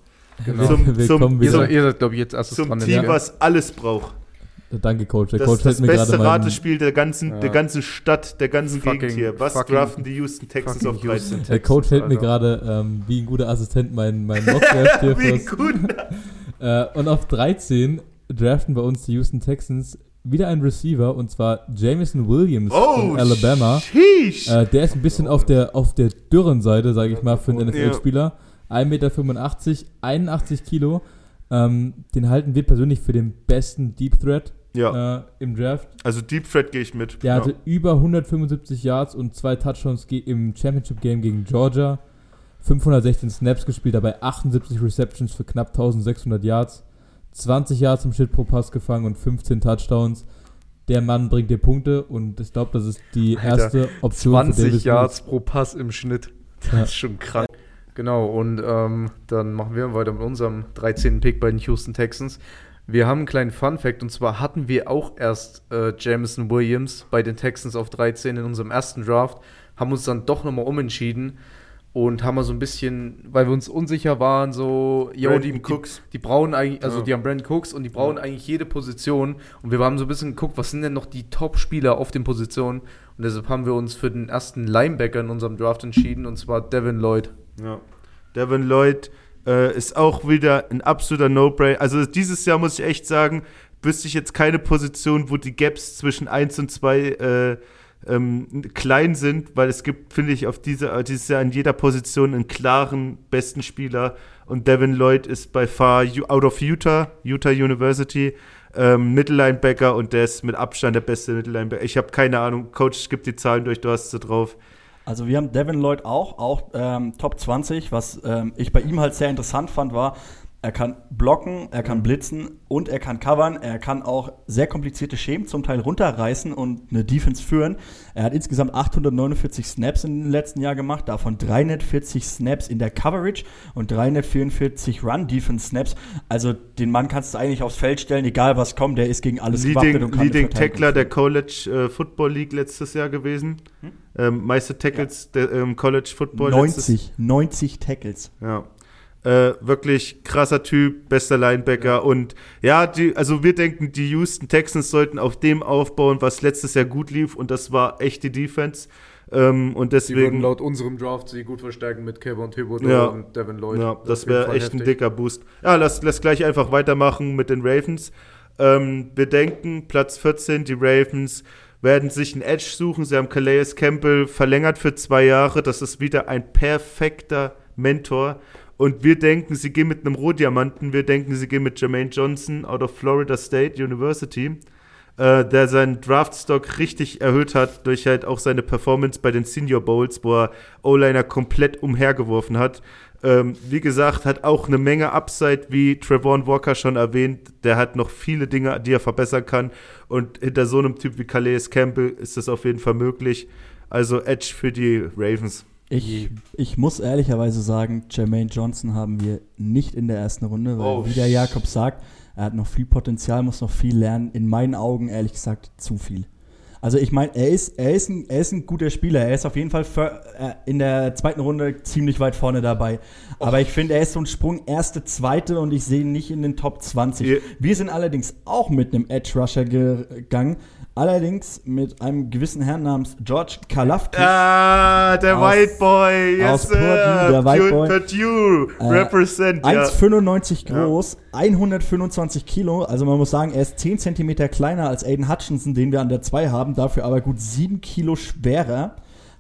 Genau. Zum- wir zum- kommen Ihr wieder. seid, ihr seid glaube ich, jetzt erstes Zum dran. Team, was alles braucht. Danke, Coach. Der Das Coach ist das hält mir gerade beste Ratespiel der ganzen, Ja. der ganzen Stadt, der ganzen Fucking- Gegend hier. Was fucking- draften die Houston Texans auf 13? Houston Der Coach Texans, hält mir gerade ähm, wie ein guter Assistent meinen mein Mockdraft hier Wie gut. Äh, und auf 13 draften bei uns die Houston Texans wieder einen Receiver und zwar Jameson Williams Oh, von Alabama. Äh, der ist ein bisschen auf der, auf der dürren Seite, sage ich mal, für einen. NFL-Spieler. 1,85 Meter, 81 Kilo. Ähm, den halten wir persönlich für den besten Deep Threat ja, äh, im Draft. also Deep Threat gehe ich mit. Der ja. hatte über 175 Yards und zwei Touchdowns im Championship-Game gegen Georgia. 516 Snaps gespielt, dabei 78 Receptions für knapp 1600 Yards. 20 Yards im Schnitt pro Pass gefangen und 15 Touchdowns. Der Mann bringt dir Punkte und ich glaube, das ist die Alter, erste Option für 20 Davis Yards pro Pass im Schnitt. Das Ja. ist schon krank. Genau, und ähm, dann machen wir weiter mit unserem 13. Pick bei den Houston Texans. Wir haben einen kleinen Fun-Fact und zwar hatten wir auch erst äh, Jameson Williams bei den Texans auf 13 in unserem ersten Draft, haben uns dann doch nochmal umentschieden und haben mal so ein bisschen, weil wir uns unsicher waren, so, yo, die, die, Cooks. die brauchen eigentlich, also Ja. die haben Brandon Cooks und die brauchen Ja. eigentlich jede Position und wir haben so ein bisschen geguckt, was sind denn noch die Top-Spieler auf den Positionen und deshalb haben wir uns für den ersten Linebacker in unserem Draft entschieden und zwar Devin Lloyd. Ja. Devin Lloyd äh, ist auch wieder ein absoluter No-Brainer. Also dieses Jahr muss ich echt sagen, wüsste ich jetzt keine Position, wo die Gaps zwischen 1 und 2 äh, ähm, klein sind, weil es gibt, finde ich, auf diese, dieses Jahr in jeder Position einen klaren besten Spieler und Devin Lloyd ist by far out of Utah, Utah University, ähm, Mittellinebacker und der ist mit Abstand der beste Mittellinebacker. Ich habe keine Ahnung, Coach, gib die Zahlen durch, du hast sie drauf. Also wir haben Devin Lloyd auch, auch ähm, Top 20. Was ähm, ich bei ihm halt sehr interessant fand, war, er kann blocken, er kann blitzen und er kann covern. Er kann auch sehr komplizierte Schemen zum Teil runterreißen und eine Defense führen. Er hat insgesamt 849 Snaps im letzten Jahr gemacht, davon 340 Snaps in der Coverage und 344 Run-Defense-Snaps. Also den Mann kannst du eigentlich aufs Feld stellen, egal was kommt, der ist gegen alles gewappnet Leading, und kann Leading Tackler der. College äh, Football League letztes Jahr gewesen. Hm? Ähm, meiste Tackles der ähm, College Football. letztes- 90, 90 Tackles. Ja. Äh, wirklich krasser Typ, bester Linebacker und ja, die, also wir denken, die Houston Texans sollten auf dem aufbauen, was letztes Jahr gut lief und das war echt die Defense. Ähm, und Sie würden deswegen, laut unserem Draft sie gut verstärken mit Kevin Thibodeau Ja. und Devin Lloyd. ja, das jeden wäre echt ein heftig. dicker Boost. Ja, lass, lass gleich einfach weitermachen mit den Ravens. Ähm, wir denken, Platz 14, die Ravens werden sich einen Edge suchen. Sie haben Calais Campbell verlängert für zwei Jahre. Das ist wieder ein perfekter Mentor. Und wir denken, sie gehen mit einem Rohdiamanten. Wir denken, sie gehen mit Jermaine Johnson out of Florida State University, äh, der seinen Draftstock richtig erhöht hat durch halt auch seine Performance bei den Senior Bowls, wo er O-Liner komplett umhergeworfen hat. Ähm, wie gesagt, hat auch eine Menge Upside, wie Trevor Walker schon erwähnt. Der hat noch viele Dinge, die er verbessern kann. Und hinter so einem Typ wie Calais Campbell ist das auf jeden Fall möglich. Also Edge für die Ravens. Ich, ich muss ehrlicherweise sagen, Jermaine Johnson haben wir nicht in der ersten Runde, weil Oh, wie der Jakob sagt, er hat noch viel Potenzial, muss noch viel lernen. In meinen Augen, ehrlich gesagt, zu viel. Also ich meine, er ist, er, ist ein, er ist ein guter Spieler. Er ist auf jeden Fall für, äh, in der zweiten Runde ziemlich weit vorne dabei. Aber ich finde, er ist so ein Sprung erste, zweite und ich sehe ihn nicht in den Top 20. Ihr- Wir sind allerdings auch mit einem Edge Rusher gegangen. Allerdings mit einem gewissen Herrn namens George Kalafdis. Ah, der Aus- White Boy, yes, aus Purdue, der White Boy. Purdue, Äh, represent, ja. 1,95 groß, 125 Kilo. Also man muss sagen, er ist 10 Zentimeter kleiner als Aiden Hutchinson, den wir an der 2 haben, dafür aber gut 7 Kilo schwerer.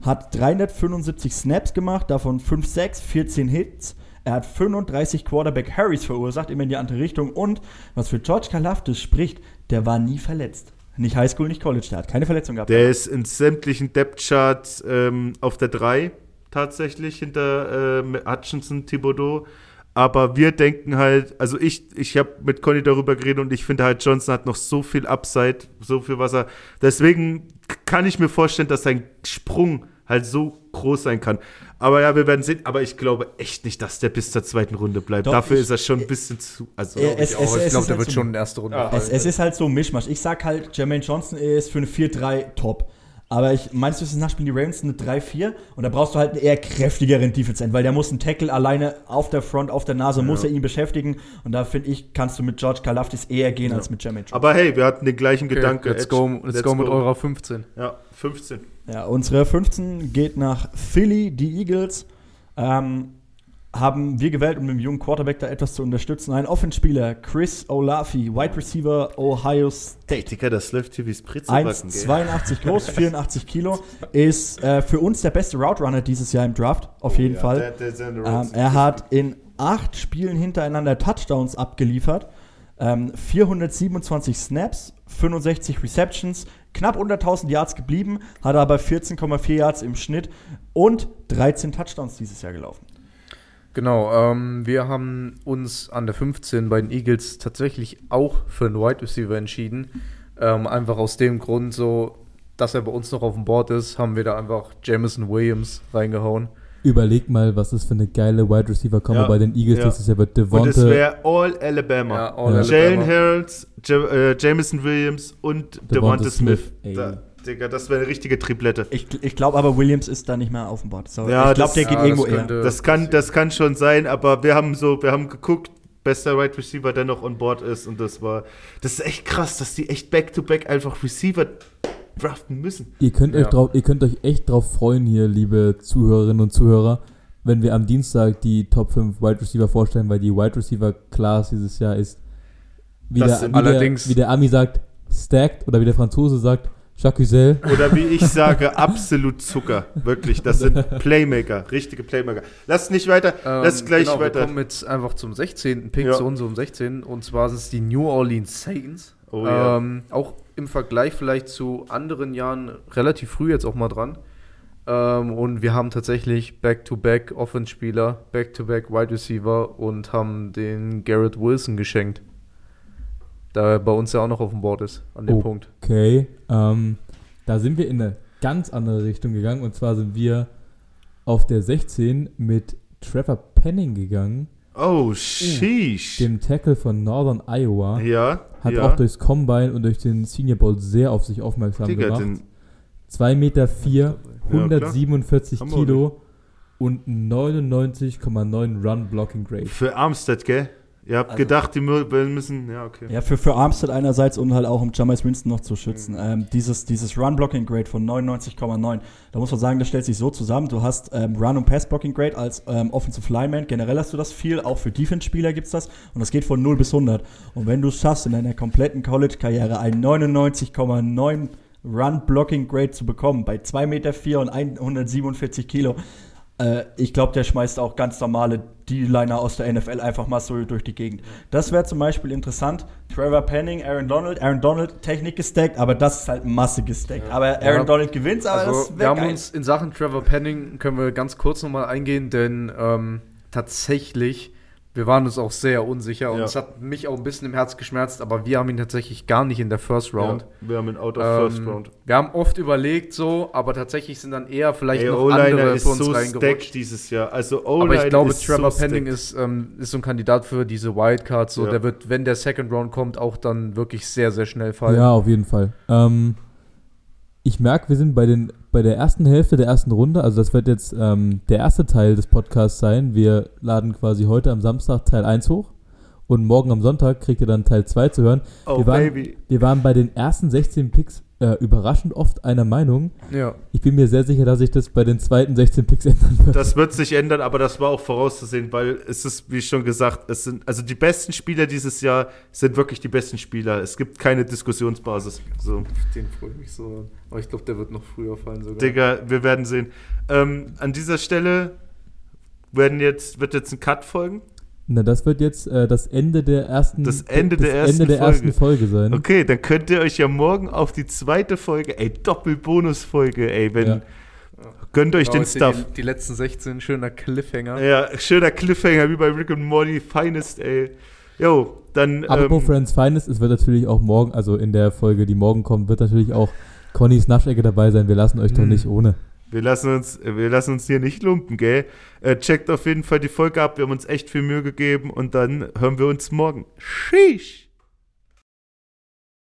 Hat 375 Snaps gemacht, davon 5 6, 14 Hits. Er hat 35 Quarterback Harrys verursacht, immer in die andere Richtung. Und was für George Kalafdis spricht, der war nie verletzt. Nicht Highschool, nicht College, der hat keine Verletzung gehabt. Der ist in sämtlichen Depth-Charts ähm, auf der 3 tatsächlich hinter ähm, Hutchinson, Thibodeau. Aber wir denken halt, also ich, ich habe mit Conny darüber geredet und ich finde halt, Johnson hat noch so viel Upside, so viel Wasser. Deswegen kann ich mir vorstellen, dass sein Sprung halt so groß sein kann. Aber ja, wir werden sehen. Aber ich glaube echt nicht, dass der bis zur zweiten Runde bleibt. Doch, Dafür ich- ist er schon ein bisschen zu. Also, Er- es- Ich, auch. ich glaube, ist der halt wird so- schon in erste Runde Ja. fallen. Es, es ist halt so ein Mischmasch. Ich sag halt, Jermaine Johnson ist für eine 4-3 top. Aber ich meines Wissens nach spielen die Ravens eine 3-4 und da brauchst du halt einen eher kräftigeren Defense End, weil der muss einen Tackle alleine auf der Front, auf der Nase, muss er ihn beschäftigen. Und da finde ich, kannst du mit George Kalafdis eher gehen als mit Jermaine. Aber hey, wir hatten den gleichen Okay, Gedanke. let's go, let's go mit eurer 15. Ja, 15. Ja, unsere 15 geht nach Philly, die Eagles. Ähm, haben wir gewählt, um den jungen Quarterback da etwas zu unterstützen. Ein Offenspieler, Chris Olafi, Wide Receiver, Ohio State. Digga, das läuft hier wie gell? 1,82 groß, 84 Kilo. Ist äh, für uns der beste Route Runner dieses Jahr im Draft, auf jeden Ja, Fall. der- der- Ähm, er hat in acht Spielen hintereinander Touchdowns abgeliefert. Ähm, 427 Snaps, 65 Receptions, knapp unter 1000 Yards geblieben, hat aber 14,4 Yards im Schnitt und 13 Touchdowns dieses Jahr gelaufen. Genau, ähm, wir haben uns an der 15 bei den Eagles tatsächlich auch für einen Wide Receiver entschieden. Ähm, einfach aus dem Grund, so, dass er bei uns noch auf dem Board ist, haben wir da einfach Jamison Williams reingehauen. Überleg mal, was das für eine geile Wide Receiver Combo Ja, bei den Eagles ja. nächstes Jahr wird. Und es wäre All Alabama. Ja, all Ja. Jalen Alabama. Harrods, Ja- äh, Jameson Williams und Devonta Devonta Smith. Smith, Digga, das wäre eine richtige Triplette. Ich, ich glaube aber, Williams ist da nicht mehr auf dem Board. So, Ja, ich glaube, der geht ja, irgendwo das eher. Das kann, das kann schon sein, aber wir haben so, wir haben geguckt, bester Right Receiver, der noch on board ist und das war, das ist echt krass, dass die echt back-to-back einfach Receiver draften müssen. ihr, könnt Ja. euch drauf, ihr könnt euch echt drauf freuen hier, liebe Zuhörerinnen und Zuhörer, wenn wir am Dienstag die Top 5 Wide Receiver vorstellen, weil die Wide Receiver Class dieses Jahr ist, wie, Das der, wie, der, allerdings- wie der Ami sagt, stacked oder wie der Franzose sagt, Jacques Oder wie ich sage, absolut Zucker. Wirklich, das sind Playmaker, richtige Playmaker. Lass nicht weiter, lass Ähm, gleich genau, Wir weiter. kommen jetzt einfach zum 16. Pick, Ja. zu unserem 16. Und zwar sind es die New Orleans Saints. Oh ja. ähm, auch im Vergleich vielleicht zu anderen Jahren relativ früh jetzt auch mal dran. Ähm, und wir haben tatsächlich Back-to-Back Offense-Spieler, Back-to-Back Wide Receiver und haben den Garrett Wilson geschenkt. Da bei uns ja auch noch auf dem Board ist, an dem Oh. Punkt. Okay, ähm, da sind wir in eine ganz andere Richtung gegangen und zwar sind wir auf der 16 mit Trevor Penning gegangen, Oh, sheesh. dem Tackle von Northern Iowa. Ja, Hat ja. auch durchs Combine und durch den Senior Bowl sehr auf sich aufmerksam Digga, gemacht. den, 2 Meter 4, klar. 147 Haben wir Kilo und 99,9 Run Blocking Grade. für Armstead, gell? Ihr habt Also- gedacht, die müssen, ja, okay. Ja, für, für Armstead einerseits und halt auch um Jameis Winston noch zu schützen. Mhm. Ähm, dieses dieses Run-Blocking-Grade von 99,9, da muss man sagen, das stellt sich so zusammen. Du hast ähm, Run- und Pass-Blocking-Grade als ähm, Offensive Lineman. Generell hast du das viel, auch für Defense-Spieler gibt es das. Und das geht von 0 bis 100. Und wenn du es schaffst, in deiner kompletten College-Karriere ein 99,9 Run-Blocking-Grade zu bekommen, bei 2,4 Meter vier und 147 Kilo, äh, ich glaube, der schmeißt auch ganz normale D-Liner aus der NFL einfach mal so durch die Gegend. Das wäre zum Beispiel interessant. Trevor Penning, Aaron Donald. Aaron Donald, Technik gestackt, aber das ist halt Masse gestackt. Aber Aaron Ja. Donald gewinnt, aber Also, das wir wäre haben geil. uns in Sachen Trevor Penning, können wir ganz kurz nochmal eingehen, denn ähm, tatsächlich, wir waren uns auch sehr unsicher und Ja. es hat mich auch ein bisschen im Herz geschmerzt, aber wir haben ihn tatsächlich gar nicht in der First Round. Ja, wir haben ihn out of first Ähm, round. Wir haben oft überlegt so, aber tatsächlich sind dann eher vielleicht Ey, noch andere ist für uns so reingerutscht. dieses Jahr. Also Aber ich glaube, ist Trevor so stacked. ist, ähm, ist so ein Kandidat für diese Wildcards. So, Ja. der wird, wenn der Second Round kommt, auch dann wirklich sehr, sehr schnell fallen. Ja, auf jeden Fall. Ähm, ich merke, wir sind bei, den, bei der ersten Hälfte der ersten Runde. Also das wird jetzt ähm, der erste Teil des Podcasts sein. Wir laden quasi heute am Samstag Teil 1 hoch. Und morgen am Sonntag kriegt ihr dann Teil 2 zu hören. Oh, wir, waren, Baby. wir waren bei den ersten 16 Picks äh, überraschend oft einer Meinung. ja. Ich bin mir sehr sicher, dass sich das bei den zweiten 16 Picks ändern wird. Das wird sich ändern, aber das war auch vorauszusehen, weil es ist, wie schon gesagt, es sind, also die besten Spieler dieses Jahr sind wirklich die besten Spieler. Es gibt keine Diskussionsbasis. So, Den freue ich mich so. Aber ich glaube, der wird noch früher fallen sogar. Digga, wir werden sehen. Ähm, an dieser Stelle werden jetzt, wird jetzt ein Cut folgen. Na, das wird jetzt äh, das Ende der ersten, Das Ende der ersten Ende der Folge. ersten Folge sein. Okay, dann könnt ihr euch ja morgen auf die zweite Folge, ey, Doppelbonusfolge, ey, wenn, Ja. gönnt euch Ja, den Stuff. Die, die letzten 16, schöner Cliffhanger. Ja, schöner Cliffhanger wie bei Rick and Morty, Finest, ey. Jo, dann. Apropos ähm, Friends Finest, es wird natürlich auch morgen, also in der Folge, die morgen kommt, wird natürlich auch Connys Naschecke dabei sein. Wir lassen euch doch Hm. nicht ohne. Wir lassen uns, wir lassen uns hier nicht lumpen, gell? Äh, checkt auf jeden Fall die Folge ab. Wir haben uns echt viel Mühe gegeben und dann hören wir uns morgen. Sheesh!